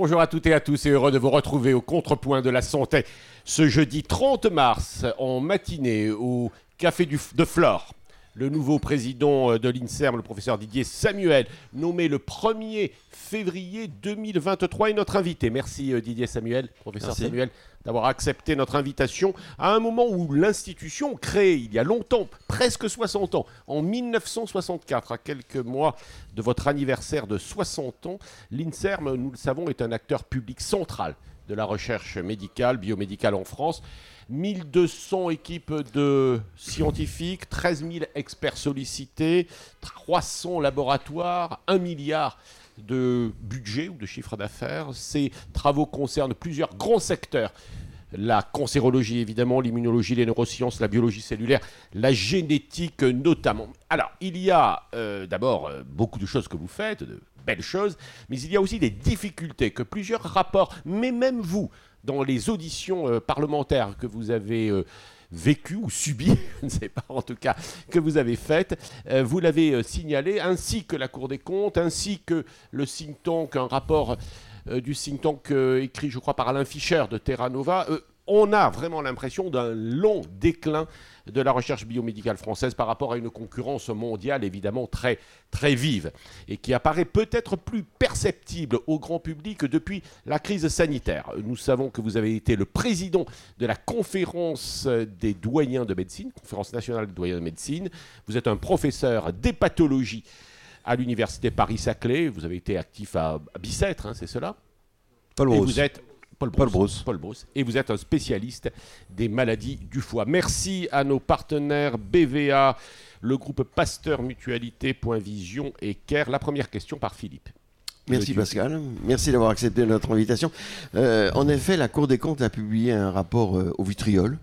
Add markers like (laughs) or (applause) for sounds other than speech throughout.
Bonjour à toutes et à tous et heureux de vous retrouver au contrepoint de la santé ce jeudi 30 mars en matinée au Café du, de Flore. Le nouveau président de l'INSERM, le professeur Didier Samuel, nommé le 1er février 2023, est notre invité. Merci euh, Didier Samuel, professeur Merci. Samuel, d'avoir accepté notre invitation à un moment où l'institution, créée il y a longtemps, presque 60 ans, en 1964, à quelques mois de votre anniversaire de 60 ans, l'INSERM, nous le savons, est un acteur public central de la recherche médicale, biomédicale en France. 1200 équipes de scientifiques, 13 000 experts sollicités, 300 laboratoires, 1 milliard de budget ou de chiffre d'affaires. Ces travaux concernent plusieurs grands secteurs. La cancérologie, évidemment, l'immunologie, les neurosciences, la biologie cellulaire, la génétique notamment. Alors, il y a euh, d'abord euh, beaucoup de choses que vous faites, de belles choses, mais il y a aussi des difficultés que plusieurs rapports, mais même vous, dans les auditions euh, parlementaires que vous avez euh, vécues ou subies, (laughs) je ne sais pas en tout cas, que vous avez faites, euh, vous l'avez signalé, ainsi que la Cour des comptes, ainsi que le think tank, un rapport du think tank écrit, je crois, par Alain Fischer de Terra Nova. On a vraiment l'impression d'un long déclin de la recherche biomédicale française par rapport à une concurrence mondiale évidemment très, très vive et qui apparaît peut-être plus perceptible au grand public depuis la crise sanitaire. Nous savons que vous avez été le président de la conférence des doyens de médecine, conférence nationale des doyens de médecine. Vous êtes un professeur d'hépatologie à l'université Paris-Saclay. Vous avez été actif à Bicêtre, hein, c'est cela? Paul et vous êtes Paul Paul Brousse. Paul Brousse. Et vous êtes un spécialiste des maladies du foie. Merci à nos partenaires BVA, le groupe Pasteur Mutualité, Point Vision et CARE. La première question par Philippe. Merci Pascal, merci d'avoir accepté notre invitation. Euh, en effet, la Cour des comptes a publié un rapport euh, au vitriol,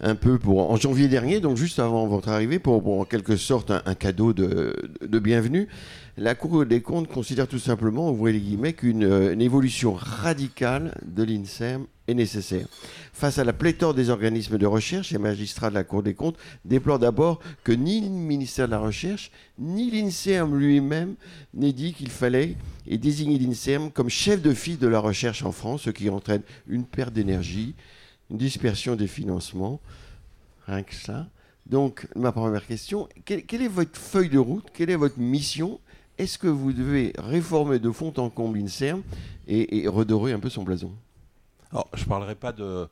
un peu pour en janvier dernier, donc juste avant votre arrivée, pour, en quelque sorte un, cadeau de, bienvenue. La Cour des comptes considère tout simplement, ouvrez les guillemets, qu'une euh, évolution radicale de l'INSERM est nécessaire. Face à la pléthore des organismes de recherche, les magistrats de la Cour des comptes déplorent d'abord que ni le ministère de la Recherche, ni l'INSERM lui-même n'ait dit qu'il fallait et désigner l'INSERM comme chef de file de la recherche en France, ce qui entraîne une perte d'énergie, dispersion des financements. Rien que ça. Donc, ma première question, quelle, quelle est votre feuille de route Quelle est votre mission? Est-ce que vous devez réformer de fond en comble l'INSERM et, et redorer un peu son blason? Alors, je ne parlerai pas de,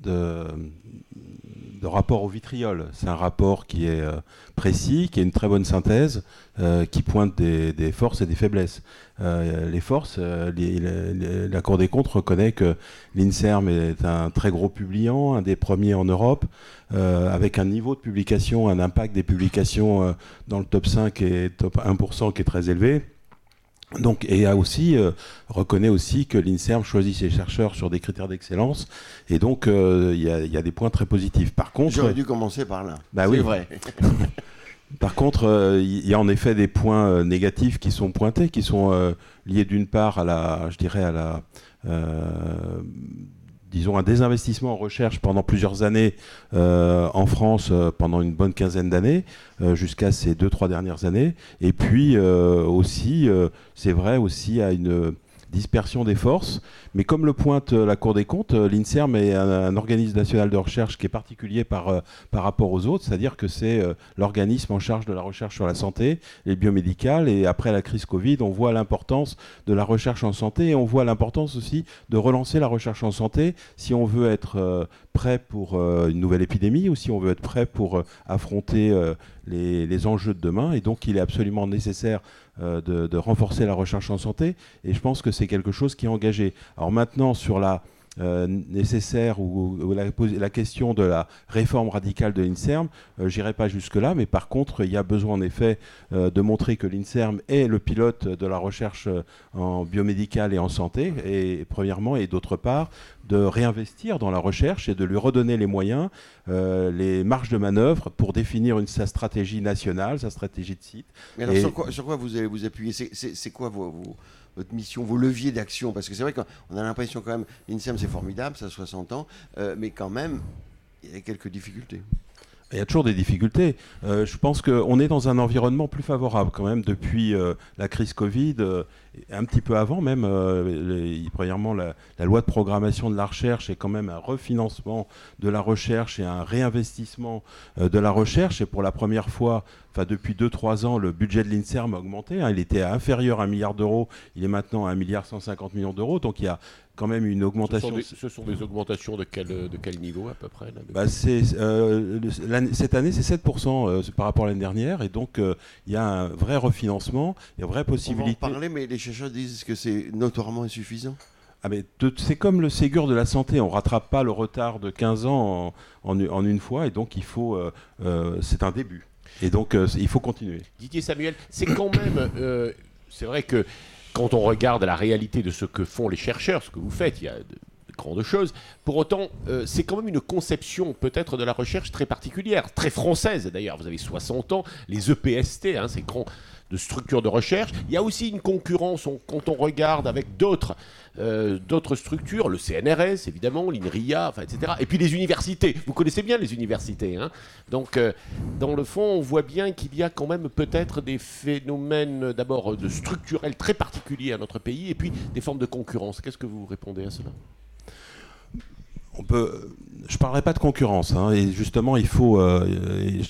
de, rapport au vitriol. C'est un rapport qui est euh, précis, qui est une très bonne synthèse, euh, qui pointe des, forces et des faiblesses. Euh, les forces, la Cour des comptes reconnaît que l'INSERM est un très gros publiant, un des premiers en Europe, avec un niveau de publication, un impact des publications dans le top 5 et top 1% qui est très élevé. Donc, et a aussi euh, reconnaît aussi que l'INSERM choisit ses chercheurs sur des critères d'excellence, et donc euh, il y, a- il y a des points très positifs. Par contre, J'aurais dû commencer par là. Bah C'est oui. vrai. (laughs) par contre, euh, il y a en effet des points négatifs qui sont pointés, qui sont liés d'une part à la, je dirais à la, disons un désinvestissement en recherche pendant plusieurs années euh, en France, euh, pendant une bonne quinzaine d'années, euh, jusqu'à ces deux trois dernières années, et puis euh, aussi, euh, c'est vrai aussi à une dispersion des forces. Mais comme le pointe euh, la Cour des comptes, euh, l'INSERM est un, organisme national de recherche qui est particulier par, euh, rapport aux autres, c'est-à-dire que c'est l'organisme en charge de la recherche sur la santé, les biomédicales, et après la crise Covid, on voit l'importance de la recherche en santé, et on voit l'importance aussi de relancer la recherche en santé si on veut être prêt pour une nouvelle épidémie ou si on veut être prêt pour affronter les, les enjeux de demain. Et donc, il est absolument nécessaire de, de renforcer la recherche en santé. Et je pense que c'est quelque chose qui est engagé. Alors maintenant, sur la euh, nécessaire ou, ou la, la question de la réforme radicale de l'INSERM, euh, j'irai pas jusque-là, mais par contre, il y a besoin en effet euh, de montrer que l'INSERM est le pilote de la recherche euh, en biomédicale et en santé, et premièrement, et d'autre part, de réinvestir dans la recherche et de lui redonner les moyens, les marges de manœuvre pour définir une, sa stratégie nationale, sa stratégie de site. Mais alors, Et- sur, quoi, sur quoi vous allez vous appuyer? C'est quoi vos, vos- votre mission, vos leviers d'action Parce que c'est vrai qu'on a l'impression quand même, l'INSERM c'est formidable, ça a 60 ans, euh, mais quand même, il y a quelques difficultés. Il y a toujours des difficultés. Euh, je pense qu'on est dans un environnement plus favorable quand même depuis euh, la crise Covid, un petit peu avant même. premièrement, la, loi de programmation de la recherche est quand même un refinancement de la recherche et un réinvestissement de la recherche. Et pour la première fois, enfin depuis 2-3 ans, le budget de l'INSERM a augmenté. Hein. il était inférieur à un milliard d'euros, il est maintenant à 1 milliard 150 millions d'euros. Donc il y a quand même une augmentation. Ce sont des, augmentations de quel, de quel niveau à peu près bah, euh, Cette année, c'est 7% euh, par rapport à l'année dernière. Et donc, euh, il y a un vrai refinancement, il y a une vraie possibilité. On va en parler, mais les chercheurs disent que c'est notoirement insuffisant? Ah mais c'est comme le Ségur de la santé, on rattrape pas le retard de 15 ans en, en, une fois, et donc il faut, c'est un début. Et donc il faut continuer. Didier Samuel, c'est quand même, c'est vrai que quand on regarde la réalité de ce que font les chercheurs, ce que vous faites, il y a de, grandes choses. Pour autant, euh, c'est quand même une conception peut-être de la recherche très particulière, très française d'ailleurs. Vous avez 60 ans, les EPST, hein, ces grands de structures de recherche. Il y a aussi une concurrence quand on regarde avec d'autres euh, structures, le CNRS évidemment, l'INRIA, etc. Et puis les universités. Vous connaissez bien les universités. Hein Donc, euh, dans le fond, on voit bien qu'il y a quand même peut-être des phénomènes d'abord structurels très particuliers à notre pays et puis des formes de concurrence. Qu'est-ce que vous répondez à cela? Je ne parlerai pas de concurrence, hein, et justement, il faut, euh,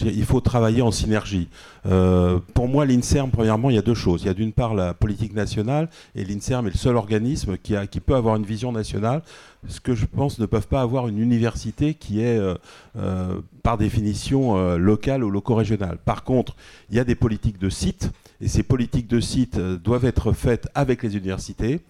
il faut travailler en synergie. Euh, pour moi, l'INSERM, premièrement, il y a deux choses. Il y a d'une part la politique nationale, et l'INSERM est le seul organisme qui peut avoir une vision nationale, ce que je pense ne peuvent pas avoir une université qui est, euh, par définition, locale ou loco-régionale. Par contre, il y a des politiques de site, et ces politiques de site doivent être faites avec les universités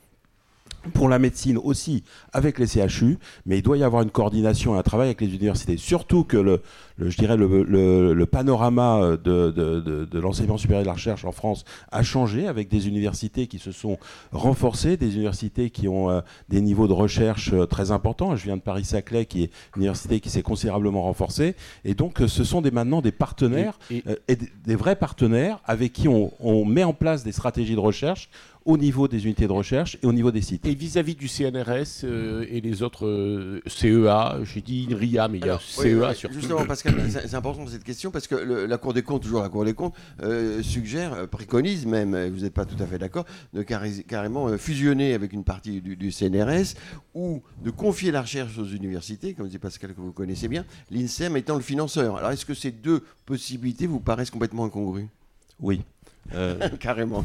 pour la médecine aussi avec les CHU, mais il doit y avoir une coordination et un travail avec les universités. Surtout que le, je dirais le, panorama de, de, l'enseignement supérieur et de la recherche en France a changé avec des universités qui se sont renforcées, des universités qui ont euh, des niveaux de recherche euh, très importants. Je viens de Paris-Saclay, qui est une université qui s'est considérablement renforcée. Et donc, euh, ce sont des, maintenant des partenaires, et, des, vrais partenaires avec qui on, on met en place des stratégies de recherche au niveau des unités de recherche et au niveau des sites. Et vis-à-vis du CNRS euh, et les autres euh, CEA, j'ai dit INRIA, mais il y a CEA surtout. Justement, Pascal, (coughs) c'est important cette question parce que la Cour des comptes, toujours la Cour des comptes, euh, suggère, préconise même, vous n'êtes pas tout à fait d'accord, de carrément fusionner avec une partie du, CNRS ou de confier la recherche aux universités, comme dit Pascal que vous connaissez bien, l'INSEM étant le financeur. Alors est-ce que ces deux possibilités vous paraissent complètement incongrues? Oui. Euh, (laughs) Carrément.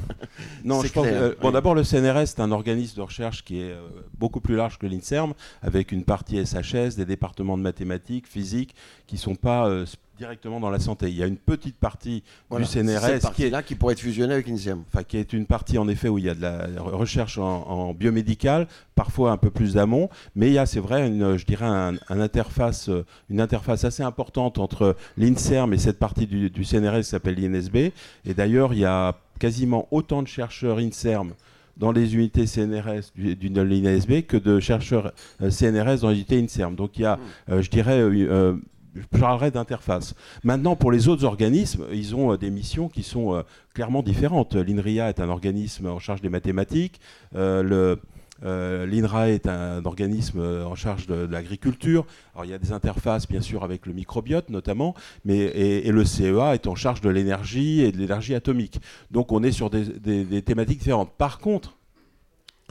Non, je pense. Euh, bon, d'abord, le CNRS, c'est un organisme de recherche qui est euh, beaucoup plus large que l'INSERM, avec une partie SHS, des départements de mathématiques, physique, qui ne sont pas directement dans la santé. Il y a une petite partie du CNRS qui est là qui pourrait être fusionnée avec l'INSERM. Enfin, qui est une partie en effet où il y a de la recherche en, biomédical, parfois un peu plus d'amont, mais il y a, c'est vrai, une, je dirais, un, interface, une interface assez importante entre l'INSERM et cette partie du, du CNRS qui s'appelle l'INSB. Et d'ailleurs, il y a quasiment autant de chercheurs INSERM dans les unités CNRS du, du l'INSB que de chercheurs euh, CNRS dans les unités INSERM. Donc il y a, hmm. euh, je dirais, euh, je parlerai d'interface. Maintenant, pour les autres organismes, ils ont euh, des missions qui sont euh, clairement différentes. L'INRIA est un organisme en charge des mathématiques. Euh, L'INRA est un, organisme en charge de, l'agriculture. Alors il y a des interfaces bien sûr avec le microbiote notamment, mais et, le CEA est en charge de l'énergie et de l'énergie atomique. Donc on est sur des, thématiques différentes. Par contre,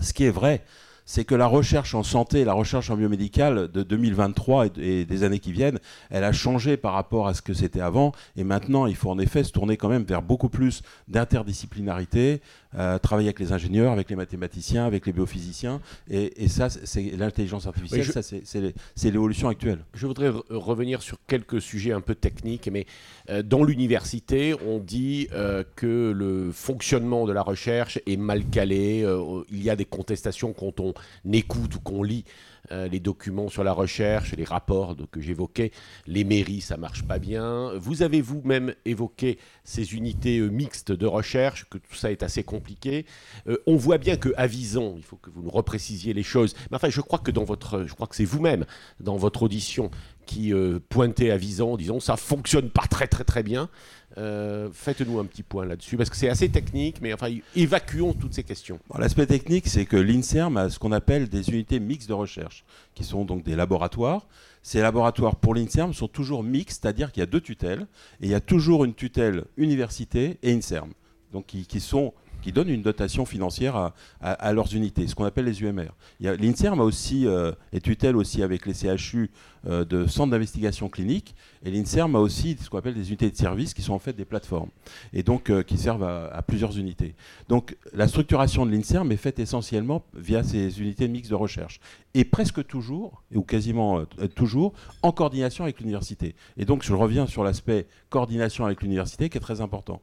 ce qui est vrai, c'est que la recherche en santé, la recherche en biomédical de 2023 et, des années qui viennent, elle a changé par rapport à ce que c'était avant. Et maintenant, il faut en effet se tourner quand même vers beaucoup plus d'interdisciplinarité, euh, travailler avec les ingénieurs, avec les mathématiciens, avec les biophysiciens. Et, ça, c'est l'intelligence artificielle, ça, c'est l'évolution actuelle. Je voudrais revenir sur quelques sujets un peu techniques, mais euh, dans l'université, on dit euh, que le fonctionnement de la recherche est mal calé. il y a des contestations quand on écoute ou qu'on lit euh, les documents sur la recherche, les rapports que j'évoquais, les mairies, ça marche pas bien. Vous avez vous-même évoqué ces unités euh, mixtes de recherche, que tout ça est assez compliqué. Euh, on voit bien que à Vison, il faut que vous nous reprécisiez les choses. Mais enfin, je crois que je crois que c'est vous-même dans votre audition qui euh, pointez à Vison, disons ça fonctionne pas très très très bien. Euh, Faites-nous un petit point là-dessus parce que c'est assez technique, mais enfin évacuons toutes ces questions. L'aspect technique, c'est que l'INSERM a ce qu'on appelle des unités mixtes de recherche, qui sont donc des laboratoires. Ces laboratoires pour l'INSERM sont toujours mixtes, c'est-à-dire qu'il y a deux tutelles, et il y a toujours une tutelle université et INSERM, donc qui sont qui donnent une dotation financière à, leurs unités, ce qu'on appelle les UMR. L'INSERM a aussi, euh, tutelle aussi avec les CHU euh, de centres d'investigation clinique, et l'INSERM a aussi ce qu'on appelle des unités de service qui sont en fait des plateformes, et donc euh, qui servent à, à plusieurs unités. Donc la structuration de l'INSERM est faite essentiellement via ces unités mixtes de recherche, et presque toujours, ou quasiment toujours, en coordination avec l'université. Et donc je reviens sur l'aspect coordination avec l'université qui est très important.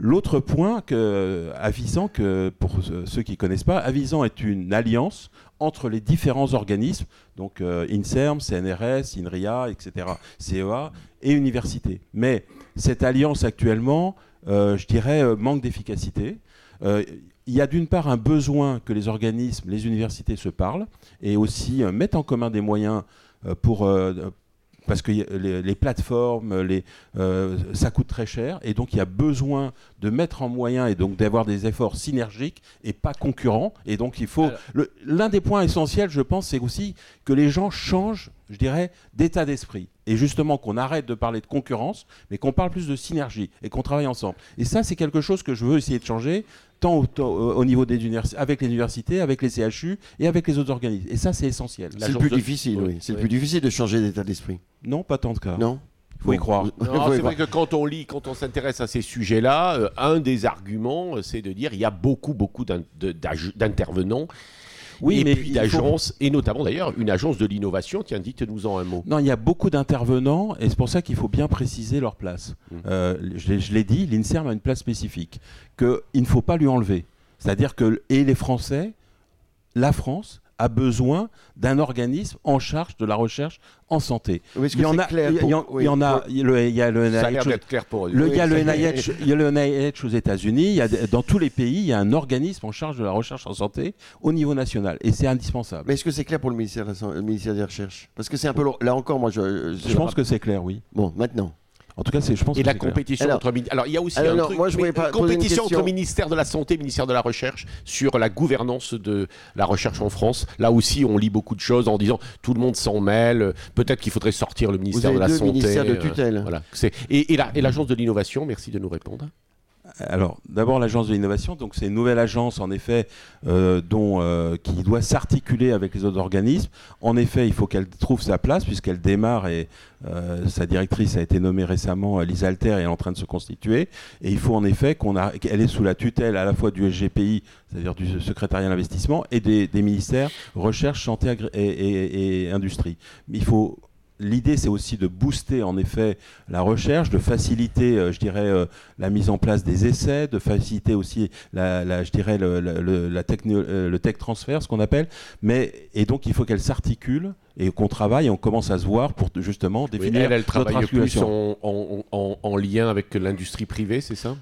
L'autre point que, avisant, que pour ceux qui ne connaissent pas, avisant est une alliance entre les différents organismes, donc euh, INSERM, CNRS, INRIA, etc., CEA et université. Mais cette alliance actuellement, euh, je dirais, euh, manque d'efficacité. Il y a d'une part un besoin que les organismes, les universités se parlent et aussi mettent en commun des moyens pour parce que les, les plateformes, les, euh, ça coûte très cher, et donc il y a besoin de mettre en moyen et donc d'avoir des efforts synergiques et pas concurrents. Et donc il faut. L'un des points essentiels, je pense, c'est aussi que les gens changent, je dirais, d'état d'esprit. Et justement qu'on arrête de parler de concurrence, mais qu'on parle plus de synergie et qu'on travaille ensemble. Et ça, c'est quelque chose que je veux essayer de changer, tant au, niveau des universités, avec les universités, avec les CHU et avec les autres organismes. Et ça, c'est essentiel. C'est le plus de- difficile, oui. Oui, C'est le plus difficile de changer d'état d'esprit. Non, pas tant de cas. Non Faut y croire. (laughs) C'est vrai que quand on lit, quand on s'intéresse à ces sujets-là, euh, un des arguments, euh, c'est de dire il y a beaucoup, beaucoup d'intervenants. Oui, et mais puis faut- d'agences, et notamment d'ailleurs une agence de l'innovation. Tiens, dites-nous-en un mot. Non, il y a beaucoup d'intervenants et c'est pour ça qu'il faut bien préciser leur place. Mhm. Euh, je l'ai- je l'ai dit, l'INSERM a une place spécifique qu'il ne faut pas lui enlever. C'est-à-dire que, et les Français, la France a besoin d'un organisme en charge de la recherche en santé. Oui, Il y en a, il y en- pour- il y en a, oui, le, il y a le Ça a l'air NIH le, Oui, il y a le NIH, il y a le NIH aux États-Unis, il y a des- dans tous les pays, il y a un organisme en charge de la recherche en santé au niveau national et c'est indispensable. Mais est-ce que c'est clair pour le ministère, de la San- le ministère des Recherches? Parce que c'est un peu... Là encore, moi, je... je pense que c'est clair, oui. Bon, maintenant. En tout cas, c'est, je pense Et que la c'est clair. compétition Alors- entre alors il y a aussi Alors, un non, truc, moi, je mais, voulais pas euh, compétition entre ministère de la santé et ministère de la recherche sur la gouvernance de la recherche en France. Là aussi, on lit beaucoup de choses en disant tout le monde s'en mêle. Peut-être qu'il faudrait sortir le Vous ministère avez de la deux santé. ministères de euh, tutelle. voilà. Et, et la- et l'agence de l'innovation. Merci de nous répondre. Alors, d'abord l'agence de l'innovation. Donc, c'est une nouvelle agence, en effet, euh, dont, euh, qui doit s'articuler avec les autres organismes. En effet, il faut qu'elle trouve sa place, puisqu'elle démarre et euh, sa directrice a été nommée récemment, euh, Lisa Alter, et est en train de se constituer. Et il faut en effet qu'elle est sous la tutelle à la fois du SGPI, c'est-à-dire du secrétariat à l'investissement, et des, des ministères recherche, santé et, et- et industrie. Il faut L'idée, c'est aussi de booster en effet la recherche, de faciliter, euh, je dirais, euh, la mise en place des essais, de faciliter aussi, la, la- je dirais, le, le- le- la techno- euh, le tech transfert, ce qu'on appelle. Mais et donc, il faut qu'elle s'articule et qu'on travaille et on commence à se voir pour justement Oui, définir elle, elle notre travaille plus en, en- en- en lien avec l'industrie privée, c'est ça?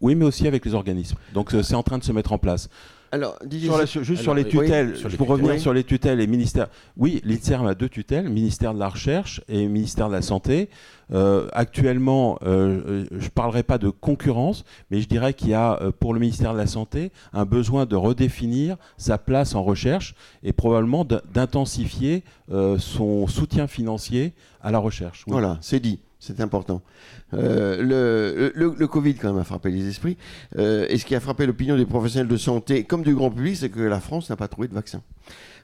Oui, mais aussi avec les organismes. Donc, c'est en train de se mettre en place. Alors, Didier, Sur la- juste alors, sur les oui, tutelles, sur les pour tutelles. revenir Oui. sur les tutelles et ministères. Oui, l'INSERM a deux tutelles, ministère de la Recherche et ministère de la Santé. Euh, actuellement, euh, je ne parlerai pas de concurrence, mais je dirais qu'il y a euh, pour le ministère de la Santé un besoin de redéfinir sa place en recherche et probablement d'intensifier euh, son soutien financier à la recherche. Oui. Voilà, c'est dit. C'est important. Euh, le, Covid, quand même, a frappé les esprits. Euh, et ce qui a frappé l'opinion des professionnels de santé, comme du grand public, c'est que la France n'a pas trouvé de vaccin.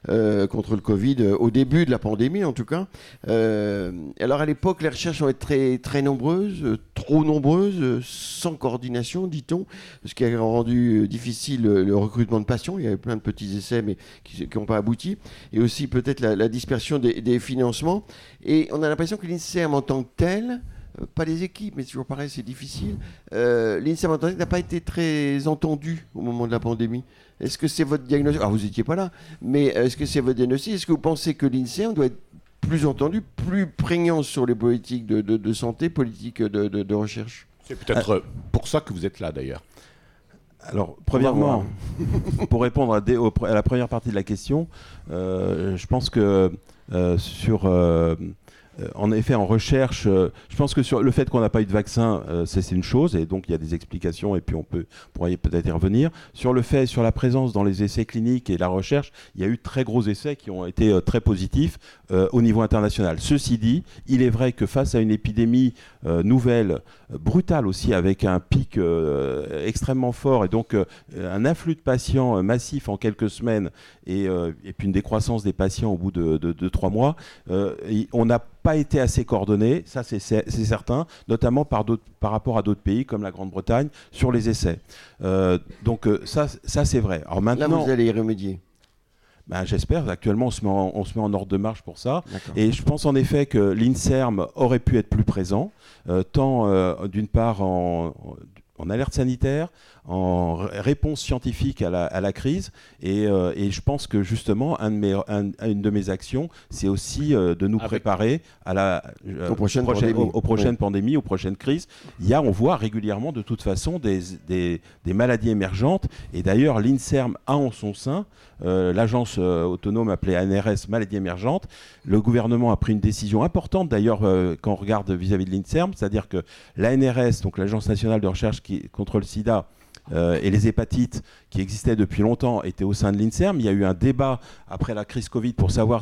Euh, contre le Covid, euh, au début de la pandémie en tout cas. Euh, alors à l'époque, les recherches ont été très, très nombreuses, trop nombreuses, sans coordination, dit-on, ce qui a rendu difficile le, recrutement de patients. Il y avait plein de petits essais, mais qui n'ont pas abouti. Et aussi peut-être la, dispersion des, financements. Et on a l'impression que l'INSERM en tant que tel, pas les équipes, mais toujours pareil, c'est difficile. Euh, L'INSERM n'a pas été très entendu au moment de la pandémie. Est-ce que c'est votre diagnostic? Alors vous n'étiez pas là, mais est-ce que c'est votre diagnostic? Est-ce que vous pensez que l'INSERM doit être plus entendu, plus prégnant sur les politiques de, de- de santé, politiques de, de- de recherche? C'est peut-être euh, pour ça que vous êtes là d'ailleurs. Alors, premièrement, (laughs) pour répondre à, la première partie de la question, je pense que sur euh, en effet, en recherche, euh, je pense que sur le fait qu'on n'a pas eu de vaccin, euh, c'est une chose, et donc il y a des explications, et puis on peut pourrait peut-être y revenir. Sur le fait, sur la présence dans les essais cliniques et la recherche, il y a eu très gros essais qui ont été très positifs au niveau international. Ceci dit, il est vrai que face à une épidémie nouvelle, brutale aussi, avec un pic extrêmement fort, et donc un afflux de patients massif en quelques semaines, et, puis une décroissance des patients au bout de, de trois mois, on n'a pas été assez coordonné, ça c'est certain, notamment par, par rapport à d'autres pays comme la Grande-Bretagne sur les essais. Euh, donc euh, ça, ça c'est vrai. Alors maintenant, Là, vous allez y remédier. Ben, J'espère. Actuellement, on se, met en, on se met en ordre de marche pour ça. Et je pense en effet que l'INSERM aurait pu être plus présent, euh, tant d'une part en, en alerte sanitaire, en réponse scientifique à la, crise. Euh, et, je pense que justement, un de mes, une de mes actions, c'est aussi euh, de nous préparer à la, euh, aux, prochaines pandémies. aux, prochaines crises. Il y a, on voit régulièrement de toute façon des, des, maladies émergentes. Et d'ailleurs, l'INSERM a en son sein l'agence autonome appelée ANRS Maladies émergentes. Le gouvernement a pris une décision importante d'ailleurs quand on regarde vis-à-vis de l'INSERM, c'est-à-dire que l'ANRS, donc l'Agence nationale de recherche qui, contre le sida, euh, et les hépatites qui existaient depuis longtemps étaient au sein de l'INSERM. Il y a eu un débat après la crise Covid pour savoir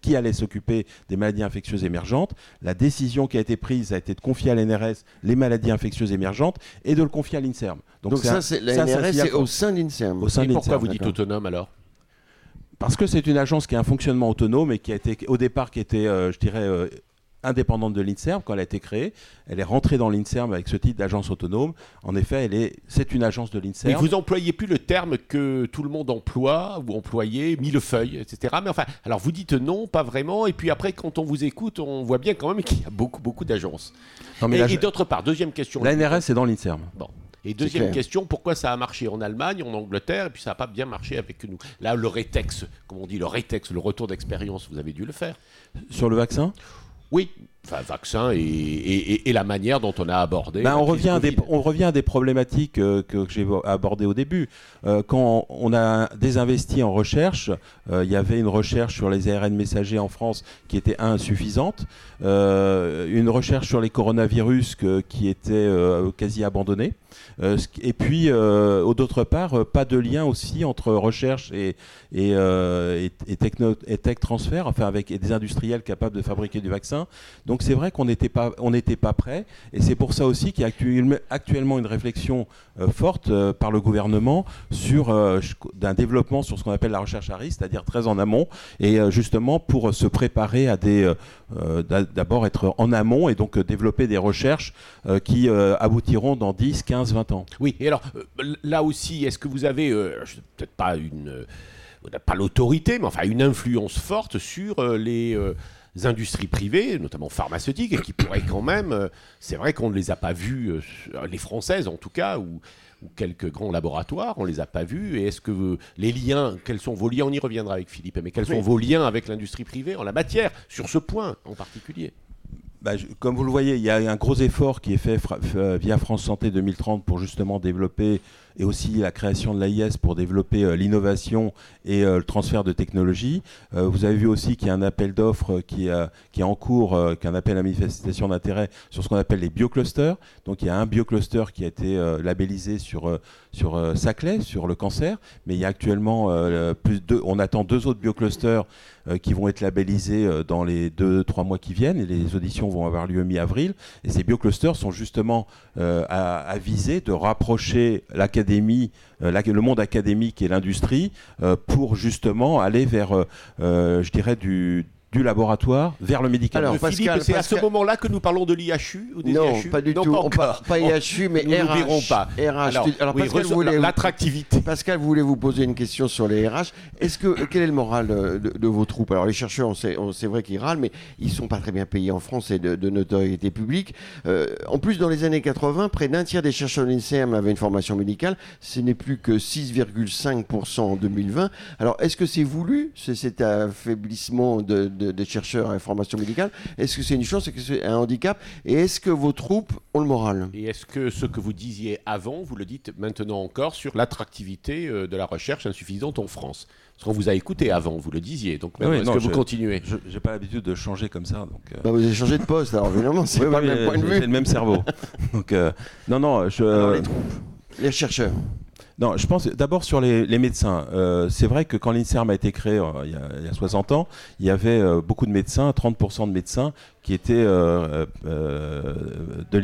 qui allait s'occuper des maladies infectieuses émergentes. La décision qui a été prise a été de confier à l'NRS les maladies infectieuses émergentes et de le confier à l'INSERM. Donc, ça, c'est l'NRS au sein de l'INSERM. Et pourquoi vous dites autonome alors? Parce que c'est une agence qui a un fonctionnement autonome et qui a été au départ qui était, euh, je dirais, euh, indépendante de l'INSERM quand elle a été créée. Elle est rentrée dans l'INSERM avec ce titre d'agence autonome. En effet, elle est, c'est une agence de l'INSERM. Mais vous employez plus le terme que tout le monde emploie, ou employez, millefeuille, etc. Mais enfin, alors vous dites non, pas vraiment. Et puis après, quand on vous écoute, on voit bien quand même qu'il y a beaucoup, beaucoup d'agences. Et, d'autre part, deuxième question. La NRS est dans l'INSERM. Bon. Et deuxième question, pourquoi ça a marché en Allemagne, en Angleterre, et puis ça n'a pas bien marché avec nous? Là, le rétex, comme on dit, le rétex, le retour d'expérience, vous avez dû le faire. Sur le vaccin? Oui, enfin, vaccin et, la manière dont on a abordé. Ben, on, revient à des, on revient à des problématiques euh, que, j'ai abordées au début. Euh, quand on a désinvesti en recherche, euh, il y avait une recherche sur les ARN messagers en France qui était insuffisante, une recherche sur les coronavirus qui était quasi abandonnée. Et puis, d'autre part, pas de lien aussi entre recherche et, et, et, techno, et tech transfert, enfin avec des industriels capables de fabriquer du vaccin. Donc c'est vrai qu'on n'était pas, prêt. Et c'est pour ça aussi qu'il y a actuellement une réflexion forte par le gouvernement sur d'un développement sur ce qu'on appelle la recherche à risque, c'est-à-dire très en amont, et justement pour se préparer à des, d'abord être en amont et donc développer des recherches qui aboutiront dans 10, 15, 20 ans. Oui, et alors euh, là aussi, est-ce que vous avez, euh, peut-être pas une, euh, pas l'autorité, mais enfin une influence forte sur les industries privées, notamment pharmaceutiques, et qui pourraient quand même, c'est vrai qu'on ne les a pas vues, les françaises en tout cas, ou, quelques grands laboratoires, on ne les a pas vus. Et est-ce que les liens, quels sont vos liens On y reviendra avec Philippe, mais quels sont vos liens avec l'industrie privée en la matière, sur ce point en particulier? Bah, comme vous le voyez, il y a un gros effort qui est fait via France Santé 2030 pour justement développer et aussi la création de l'AIS pour développer euh, l'innovation et euh, le transfert de technologie. Euh, vous avez vu aussi qu'il y a un appel d'offres qui, est en cours, qui est un appel à manifestation d'intérêt sur ce qu'on appelle les bioclusters. Donc il y a un biocluster qui a été labellisé sur, sur Saclay, sur le cancer, mais il y a actuellement plus de, on attend deux autres bioclusters qui vont être labellisés dans les deux, trois mois qui viennent et les auditions vont avoir lieu mi-avril. Et ces bioclusters sont justement à, à viser de rapprocher l'académie euh, le monde académique et l'industrie, euh, pour justement aller vers, euh, je dirais, du, du laboratoire vers le médical. Alors, Philippe, c'est à ce moment-là que nous parlons de l'IHU ou des Non, IHU pas du tout. Pas, pas IHU, mais nous RH. pas. RH. Alors, Pascal, vous l'attractivité. Pascal, vous voulez vous poser une question sur les RH. Est-ce que quel est le moral de, vos troupes? Alors, les chercheurs, c'est vrai qu'ils râlent, mais ils sont pas très bien payés en France et de, notoriété publique. Euh, en plus, dans les années 80, près d'un tiers des chercheurs de l'INSERM avaient une formation médicale. Ce n'est plus que 6,5% en 2020. Alors, est-ce que c'est voulu, cet affaiblissement de des chercheurs en formation médicale. Est-ce que c'est une chance Est-ce que c'est un handicap? Et est-ce que vos troupes ont le moral? Et est-ce que ce que vous disiez avant, vous le dites maintenant encore sur l'attractivité de la recherche insuffisante en France? Parce qu'on vous a écouté avant, vous le disiez. Donc, est-ce que vous continuez? Je n'ai pas l'habitude de changer comme ça. Donc, bah, vous avez changé de poste, alors évidemment, c'est pas le même point de vue. C'est le même cerveau. (laughs) donc, non, non, je. les troupes, les chercheurs. Non, je pense d'abord sur les, médecins. Euh, c'est vrai que quand l'INSERM a été créé euh, il, y a, 60 ans, il y avait euh, beaucoup de médecins, 30% de médecins qui étaient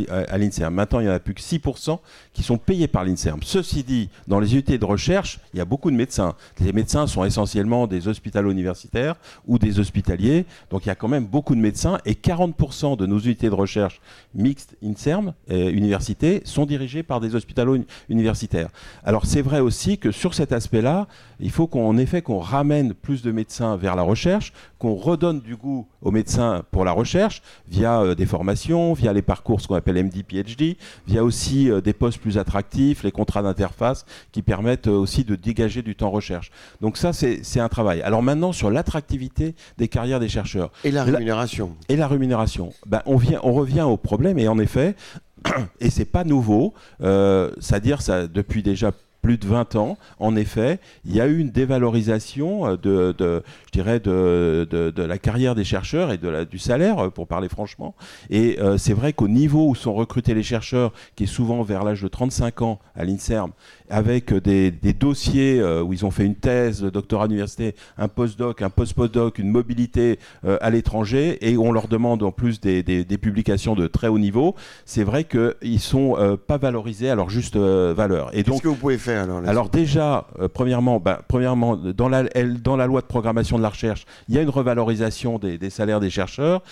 à l'INSERM. Maintenant, il n'y en a plus que 6% qui sont payés par l'INSERM. Ceci dit, dans les unités de recherche, il y a beaucoup de médecins. Les médecins sont essentiellement des hospitalo universitaires ou des hospitaliers. Donc il y a quand même beaucoup de médecins et 40% de nos unités de recherche mixtes INSERM et universités sont dirigées par des hospitalo universitaires. Alors c'est vrai aussi que sur cet aspect-là, il faut qu'en effet qu'on ramène plus de médecins vers la recherche, qu'on redonne du goût aux médecins pour la recherche via euh, des formations, via les parcours ce qu'on appelle MD PhD, via aussi euh, des postes plus attractifs, les contrats d'interface qui permettent euh, aussi de dégager du temps recherche. Donc ça c'est un travail. Alors maintenant sur l'attractivité des carrières des chercheurs et la rémunération. et la rémunération. Ben, on vient on revient au problème et en effet (clears throat) et c'est pas nouveau, c'est-à-dire ça depuis déjà plus de 20 ans, en effet, il y a eu une dévalorisation euh, de, je dirais, de, de, la carrière des chercheurs et de la, du salaire, euh, pour parler franchement. Et euh, c'est vrai qu'au niveau où sont recrutés les chercheurs, qui est souvent vers l'âge de 35 ans à l'INSERM, avec des, dossiers où ils ont fait une thèse, le doctorat d'université, un postdoc, un post-postdoc, une mobilité à l'étranger, et on leur demande en plus des, des, publications de très haut niveau, c'est vrai qu'ils sont pas valorisés à leur juste valeur. Et donc, Qu'est-ce que vous pouvez faire alors, déjà, euh, premièrement, bah, premièrement dans, la, dans la loi de programmation de la recherche, il y a une revalorisation des, salaires des chercheurs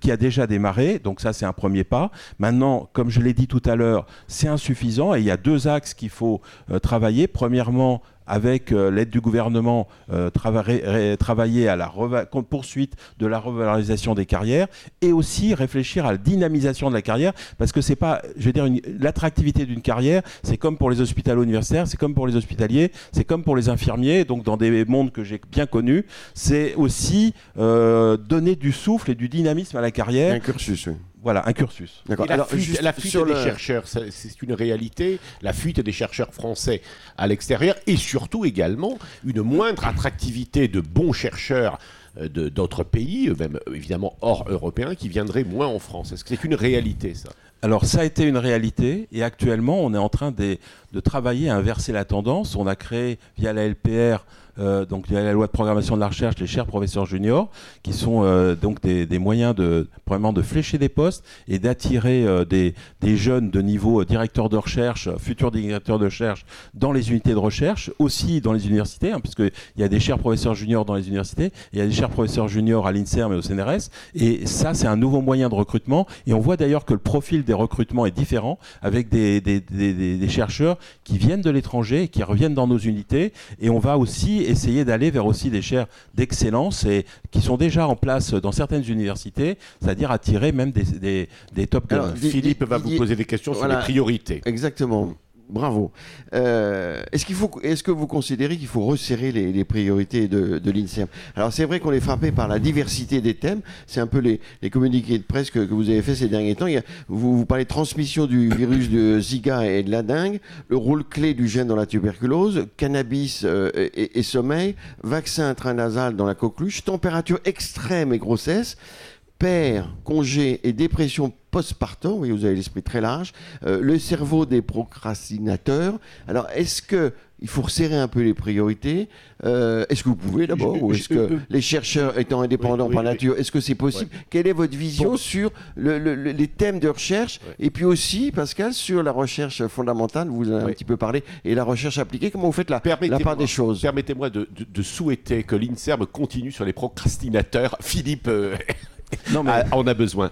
qui a déjà démarré, donc ça c'est un premier pas. Maintenant, comme je l'ai dit tout à l'heure, c'est insuffisant et il y a deux axes qu'il faut euh, travailler. Premièrement, avec euh, l'aide du gouvernement, euh, travailler à la poursuite de la revalorisation des carrières et aussi réfléchir à la dynamisation de la carrière parce que c'est pas, je veux dire, l'attractivité d'une carrière, c'est comme pour les hôpitaux universitaires, c'est comme pour les hospitaliers, c'est comme pour les infirmiers, donc dans des mondes que j'ai bien connus, c'est aussi euh, donner du souffle et du dynamisme à la carrière. Un cursus, oui. Voilà, un cursus. la fuite, la fuite des chercheurs, c'est une réalité. La fuite des chercheurs français à l'extérieur et surtout également une moindre attractivité de bons chercheurs euh, d'autres pays, euh, même évidemment hors européens, qui viendraient moins en France. Est-ce que c'est une réalité, ça? Alors ça a été une réalité et actuellement on est en train de, de, travailler à inverser la tendance. On a créé via la LPR euh, donc il y a la loi de programmation de la recherche, les chers professeurs juniors, qui sont euh, donc des, moyens de vraiment de flécher des postes et d'attirer euh, des, jeunes de niveau directeur de recherche, futurs directeurs de recherche dans les unités de recherche, aussi dans les universités, hein, puisqu'il y a des chers professeurs juniors dans les universités, il y a des chers professeurs juniors à l'INSERM et au CNRS, et ça c'est un nouveau moyen de recrutement, et on voit d'ailleurs que le profil des recrutements est différent, avec des, des chercheurs qui viennent de l'étranger qui reviennent dans nos unités, et on va aussi essayer d'aller vers aussi des chaires d'excellence et qui sont déjà en place dans certaines universités, c'est-à-dire attirer même des, des, top Philippe va vous poser des questions sur les priorités. Exactement. Bravo. Euh, est-ce qu'il faut, est-ce que vous considérez qu'il faut resserrer les, priorités de, de l'INSERM? Alors c'est vrai qu'on est frappé par la diversité des thèmes. C'est un peu les, communiqués de presse que, vous avez fait ces derniers temps. vous, vous, parlez de transmission du virus de Zika et de la dengue, le rôle clé du gène dans la tuberculose, cannabis euh, et, et, sommeil, vaccin intranasal dans la coqueluche, température extrême et grossesse père, congé et dépression postpartum, oui, vous avez l'esprit très large, euh, le cerveau des procrastinateurs. Alors, est-ce que il faut resserrer un peu les priorités euh, Est-ce que vous pouvez d'abord Ou est-ce que les chercheurs étant indépendants par nature, est-ce que c'est possible Quelle est votre vision sur les thèmes de recherche Et puis aussi, Pascal, sur la recherche fondamentale, vous en avez un petit peu parlé, et la recherche appliquée, comment vous faites la, la part des choses? Permettez-moi de, souhaiter que l'INSERM continue sur les procrastinateurs. Philippe... Euh, non, mais... on a besoin.